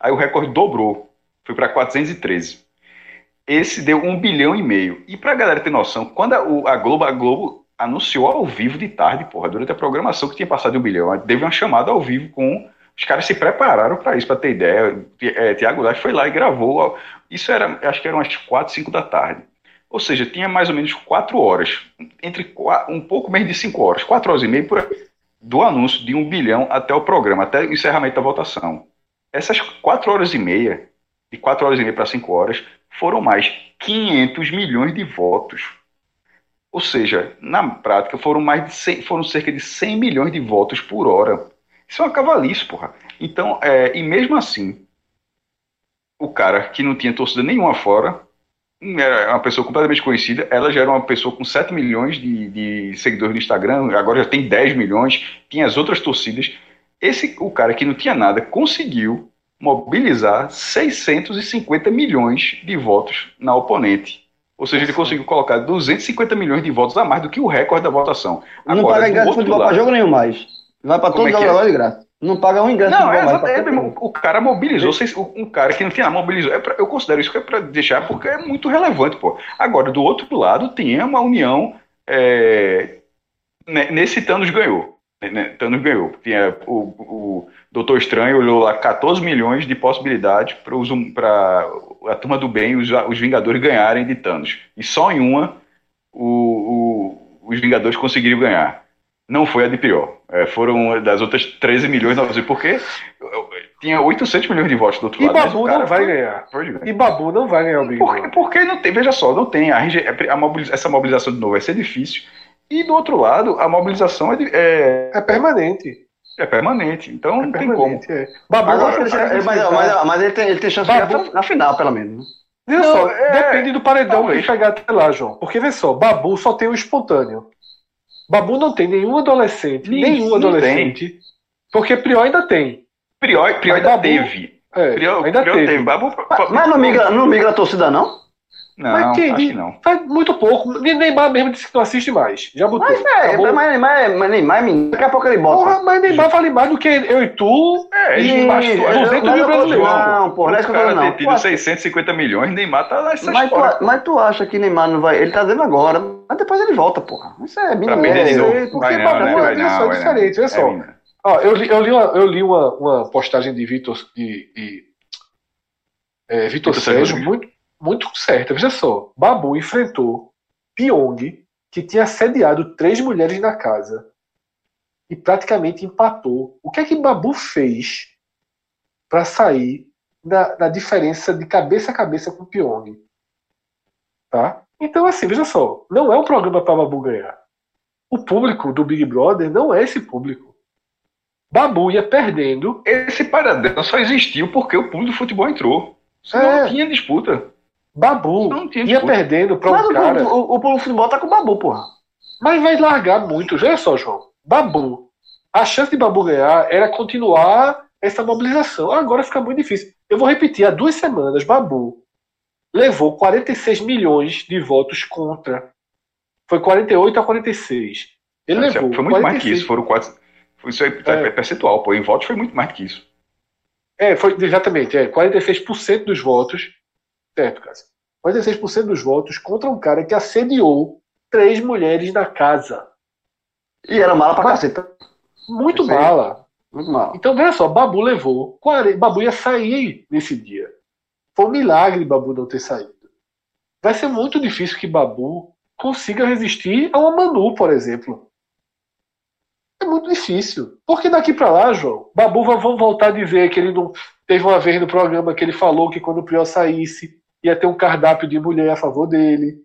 Aí o recorde dobrou, foi para 413. Esse deu um bilhão e meio. E pra galera ter noção, quando a, a Globo, a Globo anunciou ao vivo de tarde, porra, durante a programação que tinha passado de um bilhão, teve uma chamada ao vivo com. Os caras se prepararam para isso, para ter ideia. É, Tiago Light foi lá e gravou. Isso era, acho que eram umas 4, 5 da tarde. Ou seja, tinha mais ou menos 4 horas, entre um pouco menos de 5 horas, 4 horas e meia por aí, do anúncio de um bilhão até o programa, até o encerramento da votação. Essas 4 horas e meia, de 4 horas e meia para 5 horas, foram mais 500 milhões de votos. Ou seja, na prática, foram mais de 100, foram cerca de 100 milhões de votos por hora. Isso é uma cavalice, porra. Então, é, e mesmo assim, o cara que não tinha torcida nenhuma fora, era uma pessoa completamente conhecida, ela já era uma pessoa com 7 milhões de, de seguidores no Instagram, agora já tem 10 milhões, tinha as outras torcidas. Esse, o cara que não tinha nada, conseguiu mobilizar 650 milhões de votos na oponente. Ou seja, ele conseguiu colocar 250 milhões de votos a mais do que o recorde da votação. Não Agora, paga do ingresso de futebol pra jogo nenhum mais. Vai Como todos é os jogos é? agora de graça. Não paga um ingresso Não, de é, futebol mais. é, irmão, o cara mobilizou, um cara que não tinha nada mobilizou. É pra- eu considero isso que é para deixar, porque é muito relevante, pô. Agora, do outro lado, tem uma união. É, ne- nesse Thanos ganhou. né, Thanos ganhou. Tinha o, o Doutor Estranho olhou lá 14 milhões de possibilidades para a turma do bem, os, os Vingadores ganharem de Thanos. E só em uma o- o- os Vingadores conseguiram ganhar. Não foi a de pior. É, foram das outras 13 milhões, 900, porque tinha 800 milhões de votos do outro E lado. Babu cara não vai foi- ganhar. foi. E Babu não vai ganhar o Big Porque, Brother. porque não tem, veja só, não tem. A, rege- a mobiliza- essa mobilização de novo vai ser difícil. E do outro lado, a mobilização é, de- é, É permanente. É permanente. Então É não tem como. permanente, é. Babu Mas, eu vai acho que ele, consegue chega- mas, enfrentar- mas, mas ele, tem, ele tem chance de chegar até na final, pelo menos. né? Veja Não, só, é- depende do paredão talvez. que chegar até lá, João. Porque, vê só, Babu só tem o espontâneo. Babu não tem nenhum adolescente, Sim, nenhum adolescente. Porque Prior ainda tem. Mas ainda Babu- teve. É, Prior, ainda Prior teve. Babu, Mas, mas não, migra, não migra a torcida, não? Não, Mas quem- acho não. Faz muito pouco. Neymar mesmo disse que não assiste mais. Já botou. Mas é, Acabou. mas, mas, mas Neymar, menino, daqui a pouco ele bota. Porra, mas Neymar vale mais do que eu e tu. É, E- ele bastou. que 200 mas mil brasileiros. Não, pô, não é isso o que eu tô não. tido Pô, 650 milhões, Neymar tá nessa Mas tu, história. mas tu acha que Neymar não vai. Ele tá dizendo agora, mas depois ele volta, porra. Isso é Pra menino. perder de é, novo. porque Vai não, né? é Vai não, diferente, olha só. É. Ó, eu li, eu li, uma, eu li uma, uma postagem de Vitor de, de, é, Vitor Sérgio. muito, muito certa. Veja só, Babu enfrentou Pyong, que tinha assediado três mulheres na casa e praticamente empatou. O que é que Babu fez para sair da, da diferença de cabeça a cabeça com Pyong? Tá? Então, assim, veja só, não é um programa para Babu ganhar. O público do Big Brother não é esse público. Babu ia perdendo. Esse paradelo só existiu porque o público do futebol entrou. Senão É. não tinha disputa. Babu Não tinha ia perdendo para Mas um o, cara. o, o, o futebol tá com o Babu, porra. Mas vai largar muito. Olha só, João. Babu. A chance de Babu ganhar era continuar essa mobilização. Agora fica muito difícil. Eu vou repetir: há duas semanas, Babu levou 46 milhões de votos contra. Foi 48 a 46. Ele Isso levou. foi muito mais que 46 isso. Foram. Foi isso aí, É. é. percentual, pô. Em votos foi muito mais que isso. É, foi exatamente, é, 46% dos votos, certo, Cássio? 46% dos votos contra um cara que assediou três mulheres na casa. E era mala pra caceta. Muito aí. mala. Muito mala. Então, veja só, Babu levou. 40 Babu ia sair nesse dia. Foi um milagre Babu não ter saído. Vai ser muito difícil que Babu consiga resistir a uma Manu, por exemplo. É muito difícil. Porque daqui pra lá, João, Babu vai vão voltar a dizer que ele não. Teve uma vez no programa que ele falou que quando o Prior saísse, ia ter um cardápio de mulher a favor dele.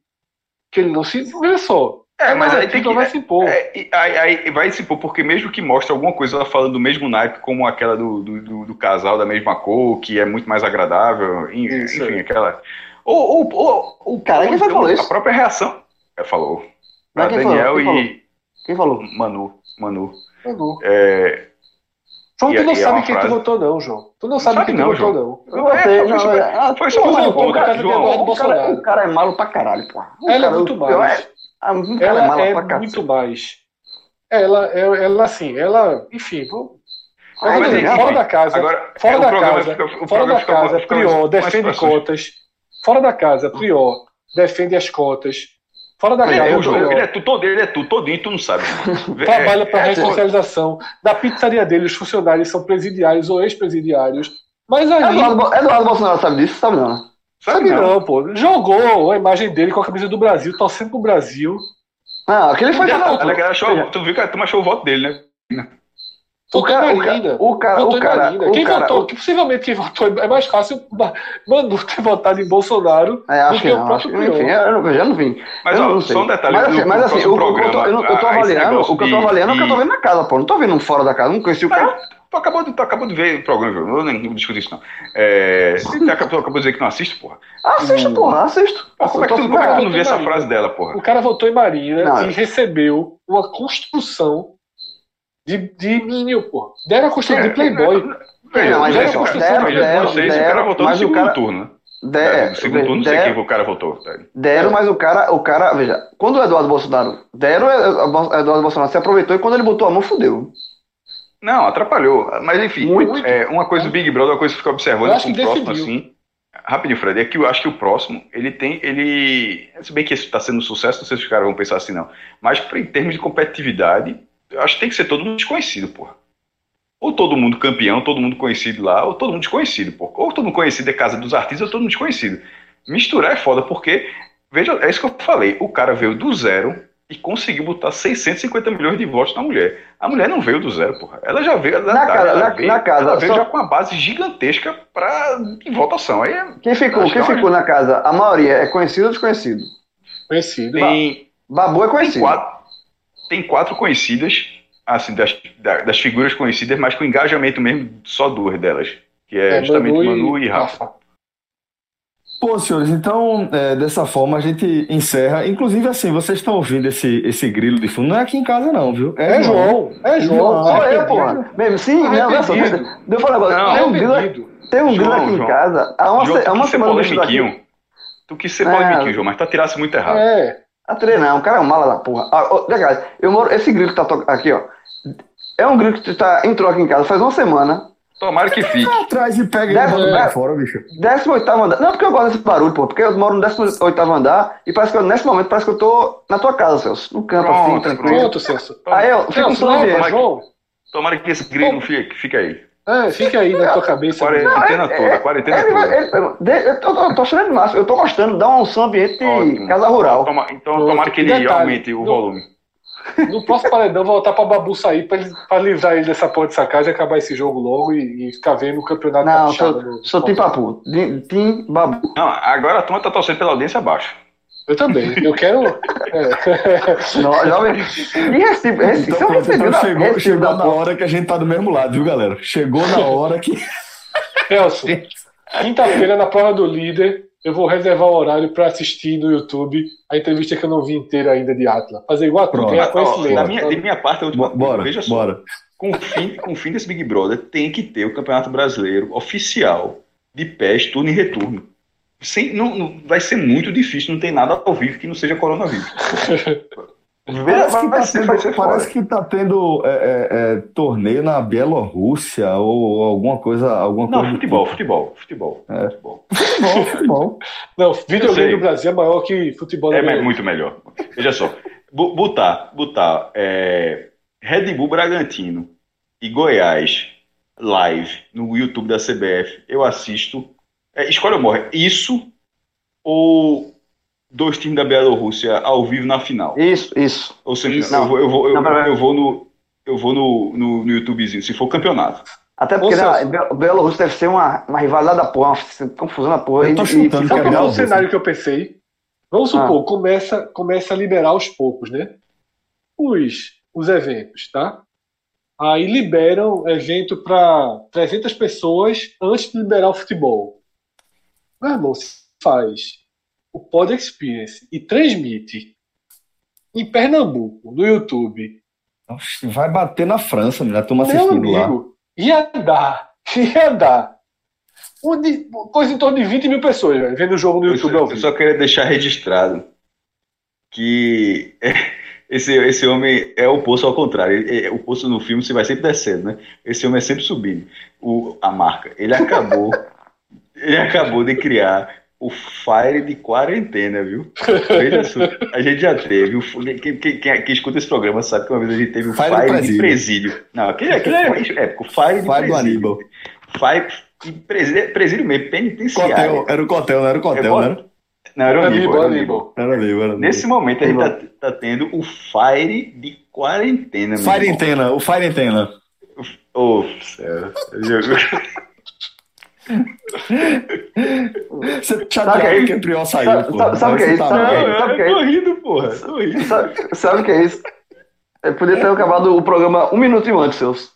Que ele não se. Veja só. É, mas aí tem que. vai se impor. É, aí, aí vai se pôr, porque mesmo que mostre alguma coisa ela falando do mesmo naipe, como aquela do, do, do- do casal da mesma cor, que é muito mais agradável, Isso, enfim, é. aquela. Ou, ou, ou, ou Cara, quem foi falou a isso? própria reação. É, falou. Mas A quem falou? Daniel Quem falou? e Quem falou? Manu. Manu. Manu. É, João, tu não e é sabe uma quem frase- tu votou, não, João. Tu não sabe, sabe quem não, tu votou, João. não. Eu botei, É, não, foi é, ah, foi só um o ponto, cara- João. o cara-. O cara é malo pra caralho, porra. O Ela é cara- muito o- mais. é- ah, o cara é Ela malo é pra muito cacete. mais. Ela, ela, ela, assim, ela, enfim, vou- Ah, Mas, enfim, fora da casa, Agora, fora é, da casa, fica- fora da casa, Prior defende cotas. Fora da casa, Prior defende as cotas. Fora da casa, é, o Prior ele é tu, todo, ele é tu, todinho, tu não sabe. trabalha para É, é, ressocialização. Da pizzaria dele, os funcionários são presidiários ou ex-presidiários. Mas ali, Eduardo, Eduardo Bolsonaro sabe disso? Sabe não, sabe não, pô, jogou a imagem dele com a camisa do Brasil, torcendo pro Brasil. Ah, aquele foi achou- tu viu que a turma achou o voto dele, né? O cara, o cara, o cara, o cara, o quem cara, votou, que possivelmente quem votou é mais fácil Ma- Manu ter votado em Bolsonaro É, do que que o não. próprio Acho, enfim, eu, não, eu já não vim. Mas eu ó, não sei. só um detalhe. Mas assim, no- mas, assim o, o, que eu tô- programa, eu, não- eu tô avaliando, o que eu tô avaliando é o que eu tô vendo na casa, pô. Não tô vendo um fora da casa, não conheci o cara. Mas, tu, acabou de, tu acabou de ver o programa, viu? eu nem não discuto isso, não. É, tu acabou, acabou de dizer que não assiste, porra. Assisto, Hum. porra, assisto. Pô, como, é que tu, como é que tu não Cara, viu essa frase dela, porra? O cara votou em Marina Não. e recebeu uma construção de, de Minion, pô. Deram a construção de Playboy. Não, mas veja, é veja, construção veja, de veja, Playboy. não sei se o deram, cara votou no segundo cara- turno, né? Der, no segundo turno, não sei der- quem o cara votou. tá? Deram, mas o cara, o cara, veja, quando o Eduardo Bolsonaro deram, o Eduardo Bolsonaro se aproveitou e quando ele botou a mão, fudeu. Não, atrapalhou. Mas enfim, Muito. é, uma coisa do Big Brother, uma coisa que fica observando com o próximo, assim. Rapidinho, Fred, é que eu acho que o próximo, ele tem. ele Se bem que esse está sendo um sucesso, não sei se os caras vão pensar assim, não. Mas em termos de competitividade, eu acho que tem que ser todo mundo desconhecido, porra. Ou todo mundo campeão, todo mundo conhecido lá, ou todo mundo desconhecido, porra. Ou todo mundo conhecido é casa dos artistas, ou todo mundo desconhecido. Misturar é foda, porque, veja, é isso que eu falei, o cara veio do zero e conseguiu botar 650 milhões de votos na mulher. A mulher não veio do zero, porra. Ela já veio, ela, Na casa- ela na- veio, na casa, ela veio só- já com uma base gigantesca pra, em votação. Aí é- Quem ficou, quem que é ficou na casa? A maioria é conhecido ou desconhecido? Conhecido. tem, Babu é tem, conhecido. quatro, tem quatro conhecidas, assim, das, da- das figuras conhecidas, mas com engajamento mesmo, só duas delas. Que é, É, justamente Manu Manu, e e Rafa. Pô, senhores, então, é, dessa forma a gente encerra. Inclusive, assim, vocês estão ouvindo esse, esse grilo de fundo. Não é aqui em casa, não, viu? É João, é João. Sou é eu, porra. Mesmo, sim, não, olha só. Deixa eu falar negócio. Não, tem um grilo, tem um grilo João, aqui em João. casa. Há uma, João, se- há tu uma semana polemiquinho. Tu quis ser É. polemiquinho, João, mas tu atirasse muito errado. É, Atirei não, o cara é um mala da porra. Ah, ó, legal, eu moro, esse grilo que tá to- aqui, ó. É um grilo que tá, entrou aqui em casa faz uma semana. Tomara que fique. Vai atrás e pega Deve- ele é. fora, bicho. 18 andar. Não, porque eu gosto desse barulho, pô. Porque eu moro no 18 andar e parece que eu, nesse momento parece que eu tô na tua casa, Celso. No canto, assim, Pronto, tranquilo. pronto, Celso. Aí eu fico Celso, no leva, ambiente. João. Tomara que esse grilo não fique, fique aí. É, fica aí na tua cabeça. Quarentena toda, quarentena Ele vai- toda. de- eu tô, tô, tô achando demais. Eu tô gostando, dá um som ambiente Ótimo. casa rural. Toma- então tomara que ele Detalhe, aumente o no- volume. No próximo paredão, voltar pra Babu sair pra, ele- pra livrar ele dessa porra de sacagem, acabar esse jogo logo e, e ficar vendo o campeonato Não, capixaba sou, Tim Papu. Tim- Tim Babu. Não, agora a turma tá torcendo pela audiência abaixo. Eu também. Eu quero. é. Não, jovem. E Recife, Recife, Então, recebeu então chegou, Recife chegou da na hora que a gente tá do mesmo lado, viu, galera? Chegou na hora que. Celso, quinta-feira, na prova do líder, eu vou reservar o horário pra assistir no YouTube a entrevista que eu não vi inteira ainda de Atlas. Fazer igual a tu, Pronto. ganhar conhecimento. da minha, de minha parte, a última Bo- Bora, veja só. bora. Com o, fim, com o fim desse Big Brother, tem que ter o Campeonato Brasileiro oficial de pés, turno e retorno. Sem, não, não- vai ser muito difícil, não tem nada ao vivo que não seja coronavírus. Parece que, tá ser- tendo, parece que tá tendo é, é, é, torneio na Bielorrússia ou alguma coisa. Alguma Não, coisa do futebol, tipo. futebol, futebol, É. futebol. Futebol, futebol. Não, Eu videogame no Brasil é maior que futebol É Brasil. muito melhor. Veja só, botar, botar é, Red Bull Bragantino e Goiás live no YouTube da CBF, eu assisto. É, escolha ou morre. Isso ou dois times da Bielorrússia ao vivo na final? Isso, isso. Ou sempre, Isso. eu vou, eu vou, eu, Não, eu vou no eu vou no, no, no YouTubezinho, se for campeonato. Até porque Celso. Be- Bielorrússia deve ser uma, uma rivalidade da porra, uma confusão da porra. Eu tô E- chutando e- Sabe é qual foi o cenário que eu pensei? Vamos Ah. supor, começa, começa a liberar aos poucos, né? Os, os eventos, tá? Aí liberam evento para 300 pessoas antes de liberar o futebol. Meu irmão, se faz o Pod Experience e transmite em Pernambuco, no YouTube, Oxe, Vai bater na França. Turma meu assistindo lá. amigo, ia dar, ia dar. Onde, coisa em torno de 20 mil pessoas, velho, vendo o jogo no Eu YouTube só, eu só queria deixar registrado que esse, esse homem é o poço ao contrário. Ele- é- o poço no filme você vai sempre descendo, né? Esse homem é sempre subindo. O, a marca. Ele acabou, ele acabou de criar o Fire de quarentena, viu? Veja só, a gente já teve. O, quem, quem, quem- quem escuta esse programa sabe que uma vez a gente teve o Fire Fire, de presídio. presídio. Não, aquele, aquele é épico. O Fire de Pai do presídio. Aníbal. Fire presídio, presídio mesmo, penitenciário. Cotel, era o Cotel, não era o Cotel, É, não era? Não, era o Aníbal. Era o Aníbal. Era era. Nesse momento a gente tá, tá tendo o Fire de quarentena, irmão. Firentena, o Firentena. Ô, céu. Você Sabe chateado que é porque o Priol saiu, Sabe- pô. sabe- sabe o que é isso? Sabe o que é bravo. isso? Sabe que é tô rindo, porra. Tô rindo. Sabe, sabe o que é isso? Eu podia ter acabado o programa um minuto antes, seus.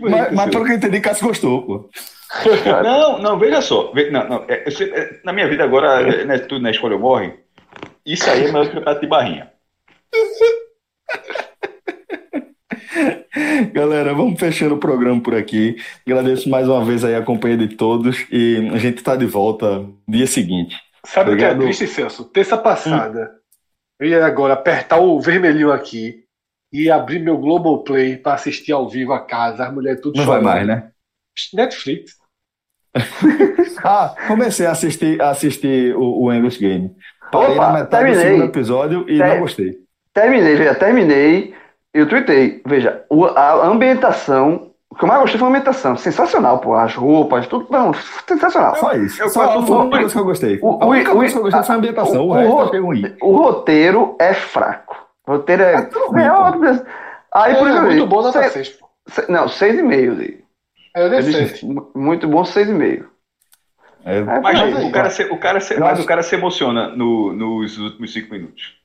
Mas, mas pelo que eu entendi, Cássio gostou, pô. Não, não, veja só. Não, não, é, é, na minha vida agora, é, né, tudo na escolha morre. Isso aí é o campeonato de barrinha. Galera, vamos fechando o programa por aqui. Agradeço mais uma vez aí a companhia de todos e a gente tá de volta dia seguinte. Sabe o que é triste, Celso? Terça passada, eu ia agora apertar o vermelhinho aqui e abrir meu Globoplay para assistir ao vivo a casa, as mulheres tudo Não vai chorando. mais, né? Netflix. Ah, comecei a assistir, a assistir o, o English Game. Parei Opa, na metade do terminei. segundo episódio e Ter- não gostei. Terminei, veja, terminei. Eu tuitei. Veja, o- a ambientação O que eu mais gostei foi a ambientação. Sensacional, pô. As roupas, tudo. Não, sensacional. Só isso. Eu Só a única coisa que eu gostei. O- a única o- coisa que eu gostei foi a ambientação. O, o- resto o- achei ruim. O roteiro é fraco. O roteiro é. É ruim, é. Aí, É, por exemplo, muito bom, nota seis- 6, pô. se- Não, 6,5. Dei. É, eu dei Eu disse, 7. mu- Muito bom, 6,5. É, É, Mas mas o, aí, cara se, o, cara se, mas acho- o cara se emociona no- nos últimos cinco minutos.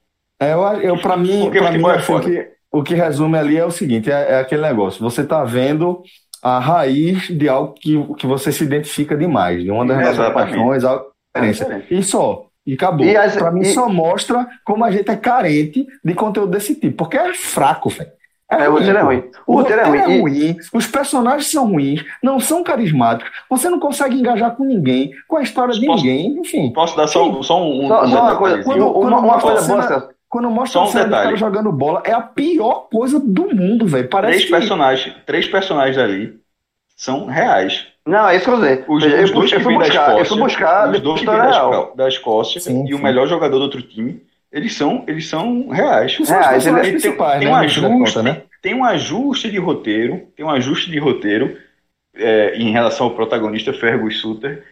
É, eu, eu para mim, Porque pra mim é assim, foda. o, que, o que resume ali é o seguinte: é, é aquele negócio. Você tá vendo a raiz de algo que, que você se identifica demais, de uma das nossas paixões, a referência. E só. E acabou. E as- Pra mim, e- só mostra como a gente é carente de conteúdo desse tipo. Porque é fraco, velho. É, o roteiro é ruim. O roteiro é ruim. E- os personagens são ruins, não são carismáticos, você não consegue engajar com ninguém, com a história de Posso- ninguém, enfim. Posso dar só, um- só um, um Só, só uma coisa, Quando- uma, quando uma coisa mostra boa. Quando mostra Só a um detalhe. jogando bola, é a pior coisa do mundo, velho. Parece Três que personagens, três personagens ali são reais. Não, é isso que eu vou dizer. Os, eu, os eu, dois que fui vêm da buscar, Escócia, eu fui buscar os dois que da vêm da, da Escócia Sim, e o sim. melhor jogador do outro time, eles são, eles são reais. são É, os aí personagens Tem, principais, tem né? um ajuste, conta, né? tem um ajuste de roteiro, tem um ajuste de roteiro é, em relação ao protagonista Fergus Suter,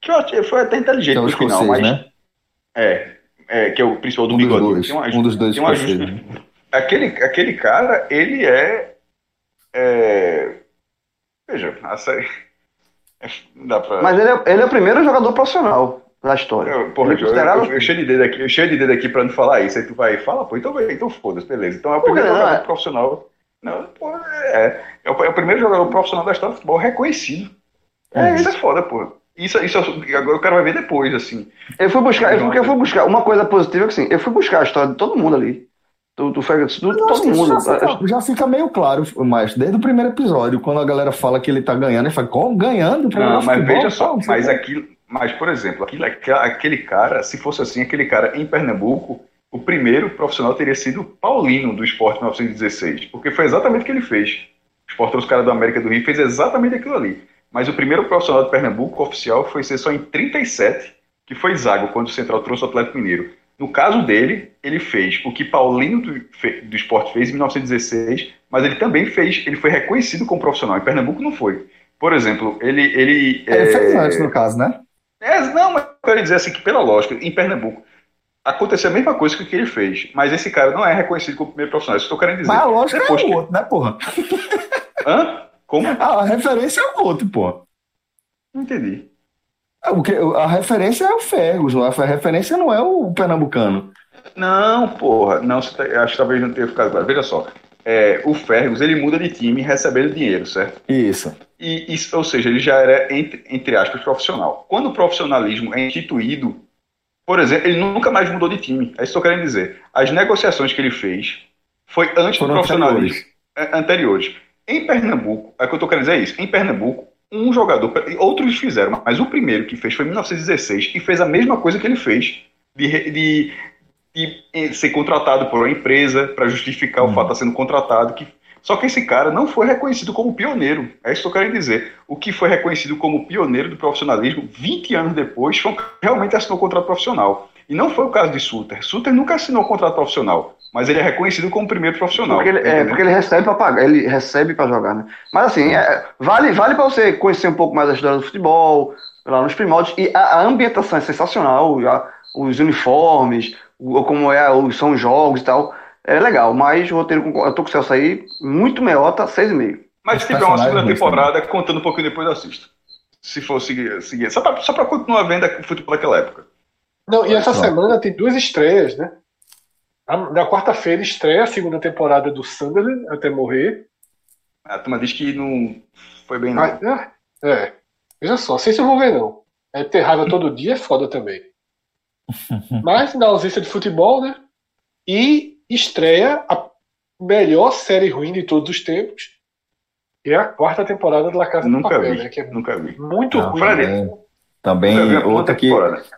que eu achei- foi até inteligente Que é o no final, mas né? é, é, que é o principal do Um dos bigodinho. dois. Tem um ajuste- Um dos dois tem um ajuste- escoceses. né? aquele, aquele cara, ele é. é veja, a série. é- Não dá pra. Mas ele é, ele é o primeiro jogador profissional da história. Eu, porra, ele é eu, considerado- eu, eu cheio de dedo aqui, eu cheio de dedo aqui pra não falar isso. Aí tu vai, fala, pô, então, então foda-se, beleza. Então é o primeiro não? jogador É. profissional. Não, pô, é, é, o, é o primeiro jogador profissional da história do futebol reconhecido. É, isso é foda, pô. Isso, isso agora o cara vai ver depois, assim. Eu fui buscar, eu, eu fui buscar uma coisa positiva que assim, eu fui buscar a história de todo mundo ali. Do, do Ferguson, do, todo mundo. Já fica, já fica meio claro, mas desde o primeiro episódio, quando a galera fala que ele tá ganhando, ele fala, como? Ganhando? Não, mas futebol? veja só, mas o quê. aquilo, mas por exemplo, aquilo, aquele cara, se fosse assim, aquele cara em Pernambuco, o primeiro profissional teria sido Paulino do Esporte 1916, porque foi exatamente o que ele fez. O Esporte trouxe o cara do América do Rio fez exatamente aquilo ali. Mas o primeiro profissional de Pernambuco oficial foi ser só em 37, que foi Zago, quando o Central trouxe o Atlético Mineiro. No caso dele, ele fez o que Paulino do, do Esporte fez em 1916, mas ele também fez, ele foi reconhecido como profissional. Em Pernambuco não foi. Por exemplo, ele. Ele, Ele fez é, antes, no caso, né? é, não, mas eu quero dizer assim que, pela lógica, em Pernambuco, aconteceu a mesma coisa que o que ele fez. Mas esse cara não é reconhecido como primeiro profissional. Isso que eu estou querendo dizer. Mas a lógica Depois é que- o outro, né, porra? Hã? Como? A referência é o outro. Não entendi. O que, a referência é o Ferguson, a referência não é o pernambucano. Não, porra. Não, tá- acho que talvez não tenha ficado claro. Veja só. É, o Fergus, ele muda de time recebendo dinheiro, certo? Isso. E, isso, ou seja, ele já era, entre, entre aspas, profissional. Quando o profissionalismo é instituído, por exemplo, ele nunca mais mudou de time. É isso que eu tô querendo dizer. As negociações que ele fez foi antes Foram do profissionalismo. anteriores. é, anteriores. Em Pernambuco, é o que eu estou querendo dizer é isso. Em Pernambuco, um jogador, outros fizeram, mas o primeiro que fez foi em 1916 e fez a mesma coisa que ele fez de, de, de, eh, ser contratado por uma empresa para justificar o fato de estar sendo contratado. Que, só que esse cara não foi reconhecido como pioneiro. É isso que eu quero dizer. O que foi reconhecido como pioneiro do profissionalismo 20 anos depois foi realmente assinou um contrato profissional. E não foi o caso de Suter. Suter nunca assinou um contrato profissional, mas ele é reconhecido como primeiro profissional. Porque ele, é, porque ele recebe para pagar, ele recebe para jogar, né? Mas assim, é, vale, vale para você conhecer um pouco mais a história do futebol, lá nos primórdios, e a, a ambientação é sensacional, já, os uniformes, o, como é, os, são os jogos e tal, é legal, mas o roteiro, com- eu tô com o Celso aí, muito meiota, 6,5. Mas se tiver uma segunda personagens temporada, contando um pouquinho depois, eu assisto. Se for seguir. seguir. Só, pra continuar vendo o futebol daquela época. Não, e essa semana tem duas estreias, né? Na quarta-feira estreia a segunda temporada do Sunderland até morrer. A turma diz que não foi bem, não. Ah, é, é. Veja só, sei se eu vou ver, não. É ter raiva todo dia é foda também. Mas na ausência de futebol, né? E estreia a melhor série ruim de todos os tempos. Que é a quarta temporada de La Casa de Nunca Papel, vi. né? Que é Nunca vi. muito Não, ruim. Fred, também, vi outra, que,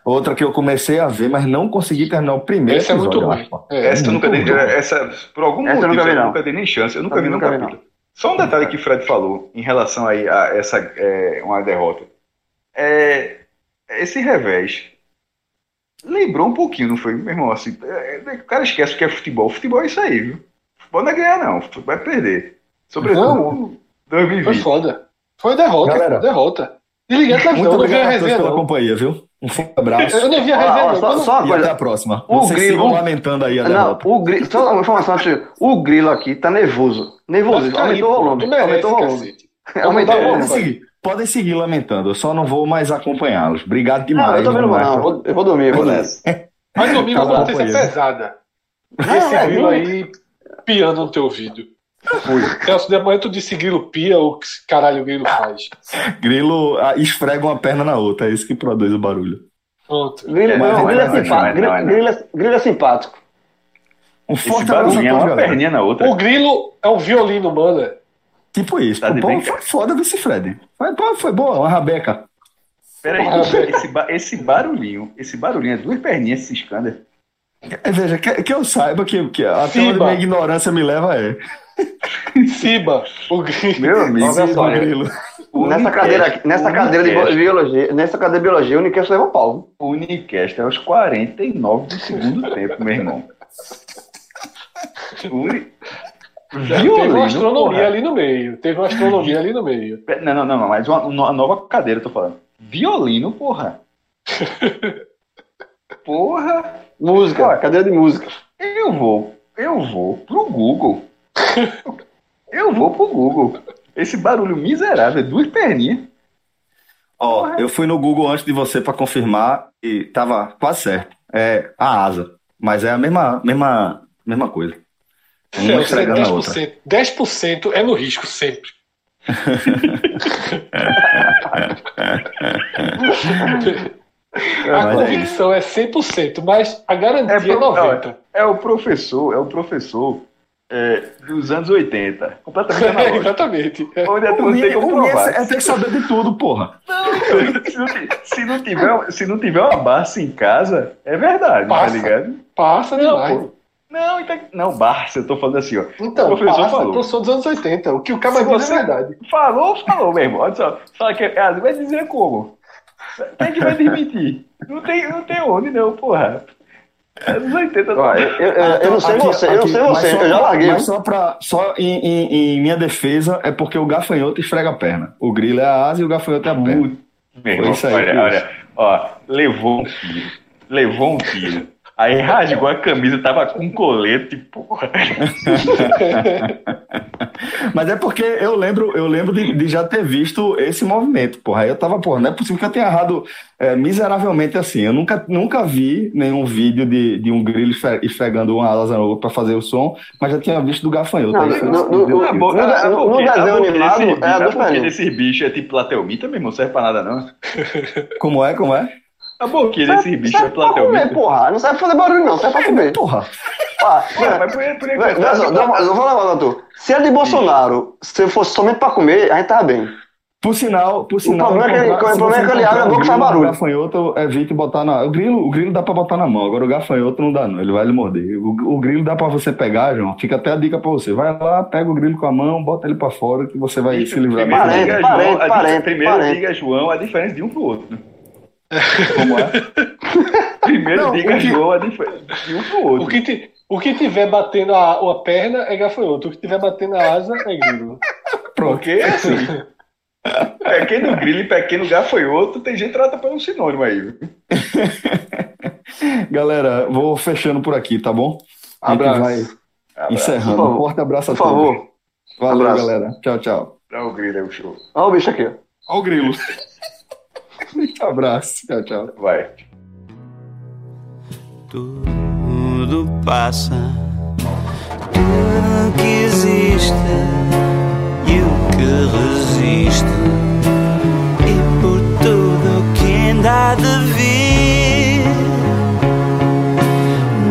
outra que eu comecei a ver, mas não consegui terminar o primeiro Esse é muito episódio, eu ruim. É, Essa eu nunca dei. Essa, por algum Essa eu motivo, nunca vi, eu não. nunca dei nem chance. Eu nunca Eu vi nenhum nunca vi, capítulo. Só um detalhe que o Fred falou em relação aí a essa é, uma derrota. É, esse revés lembrou um pouquinho, não foi, meu irmão? Assim, é, é, o cara esquece o que é futebol. Futebol é isso aí, viu? Futebol não é ganhar, não. Futebol é perder. Sobretudo Não. Foi 2020. foda. Foi derrota, Galera. derrota. Desliguei a televisão, Muito não obrigado a todos pela não. companhia, viu? Um forte abraço. Eu não vi a resenha, não. só, só E coisa. até a próxima. O Vocês grilo- sigam lamentando aí a Não, derrota. o grilo. Só uma informação antes. O grilo aqui tá nervoso. Nervoso. Aumentou o volume. merece, Aumentou o volume. Aumentou o Podem volume. seguir, podem seguir lamentando, eu só não vou mais acompanhá-los. Obrigado demais. Não, eu também não vou, não. Eu vou, eu vou dormir, eu vou nessa. Mas domingo Tá a notícia é companheiro. pesada. Não, Esse é, grilo não. aí piando no teu ouvido. Celso, de tu disse grilo pia ou que caralho o grilo faz. Grilo ah, esfrega uma perna na outra, é isso que produz o barulho. Pronto. Grilo, não, grilo é simpático. Grilo- é-. Um Esse forte abraço é uma galera. perninha na outra. O grilo é um violino, mano. Tipo isso. Tá Pô, foi foda vice Fred. Foi, foi boa, uma rabeca. Peraí, esse, ba- esse barulhinho, esse barulhinho é duas perninhas se escanda. É, Veja, que, que eu saiba que, que até onde minha ignorância me leva é. Ciba, o grilo. Meu amigo, Olha só, Siba, eu- grilo. Nessa Unicast, cadeira, aqui- nessa Unicast, cadeira de bi- biologia, nessa cadeira de biologia, o Niqueira leva pau. O Unicast é aos 49 do segundo tempo, meu irmão. Uni... Teve uma astronomia porra. ali no meio. Teve uma astronomia ali no meio. Não, não, não, não, mas uma, uma nova cadeira, eu tô falando. Violino, porra. Porra. Música, Olha. cadeira de música. Eu vou, eu vou pro Google. Eu vou pro Google. Esse barulho miserável, é duas perninhas. Ó, eu fui no Google antes de você pra confirmar e tava quase certo. É a asa. Mas é a mesma, mesma, mesma coisa. Uma é esfregando a outra. 10%. 10% é no risco, sempre. A é convicção é 100%, mas a garantia é, pro- 90%. É o professor, é o professor é, dos anos 80. Completamente É, analógico. exatamente. É. Onde a O turma tem como o provar. é ter que saber de tudo, porra. se, não, se não tiver, se não tiver uma Barça em casa, é verdade, Passa. tá ligado? Passa Não, demais. pô. Não, então- não, Barça, eu tô falando assim, ó. Então, O professor passa, falou. professor dos anos 80. O que o cara Se diz é verdade. Falou, falou, meu irmão. Olha só. Só que ah, vai dizer como? Quem que vai desmentir? Não tem, não tem onde, não, porra. Anos 80 Ó, eu, eu- eu- eu não sei Aqui- você, eu não aqui, sei você, só- eu já larguei. Mas só, pra, só em, em- em minha defesa é porque o gafanhoto esfrega a perna. O grilo é a asa e o gafanhoto é a perna. Meu irmão, Foi isso aí, olha, olha, ó, levou um tiro, levou um tiro. Aí rasgou a camisa, tava com colete, porra. Mas é porque eu lembro, eu lembro de, de já ter visto esse movimento, porra. Aí eu tava, porra, não é possível que eu tenha errado é, miseravelmente assim. Eu nunca, nunca vi nenhum vídeo de, de um grilo esfre- esfregando uma asa no outro pra fazer o som, mas já tinha visto do gafanhoto. Não, Aí no- no- no- A bo- no a- a de- no boquinha- a desenho animado, é a bicho- desses bichos é tipo platelmita mesmo, não serve pra nada não. Como é, como é? A boquinha desses bichos é Serve pra comer, porra. Não pra fazer barulho, não. Serve pra comer. Porra. Ah, Porra, mas por, por enquanto, vou falar, doutor. Se é de Bolsonaro, se fosse somente pra comer, a gente tava bem. Por sinal, por sinal. problema é que ele- o problema é que ele abre a boca e faz barulho. O gafanhoto evite botar na. O grilo, o grilo dá pra botar na mão, agora o gafanhoto não dá, não. Ele vai lhe morder. O, o grilo dá pra você pegar, João. Fica até a dica pra você. Vai lá, pega o grilo com a mão, bota ele pra fora, que você vai se livrar Primeiro, Parente, parente, parente, primeiro parente. diga, João, a diferença de um pro outro. Como é? Primeiro Não, diga, que- diferença de um pro outro. O que, ti- o que tiver batendo a, a perna é gafanhoto. O que tiver batendo a asa é grilo. Porque é assim. Pequeno grilo e pequeno gafanhoto, tem gente que trata pelo sinônimo aí. Galera, vou fechando por aqui, tá bom? A gente Abraço. vai Abraço. encerrando. Por. Um forte abraço a Por todos. favor. Valeu, Abraço. galera. Tchau, tchau. Dá o grilo, é o show. Olha o bicho aqui, ó. Olha o grilo. Abraço. Tchau, tchau. Vai. Tudo passa, tudo que existe e o que resiste, e por tudo que ainda há de vir,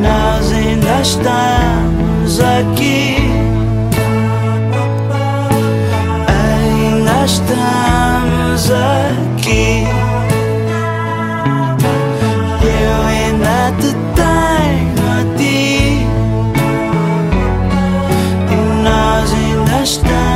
nós ainda estamos aqui, ainda estamos aqui. E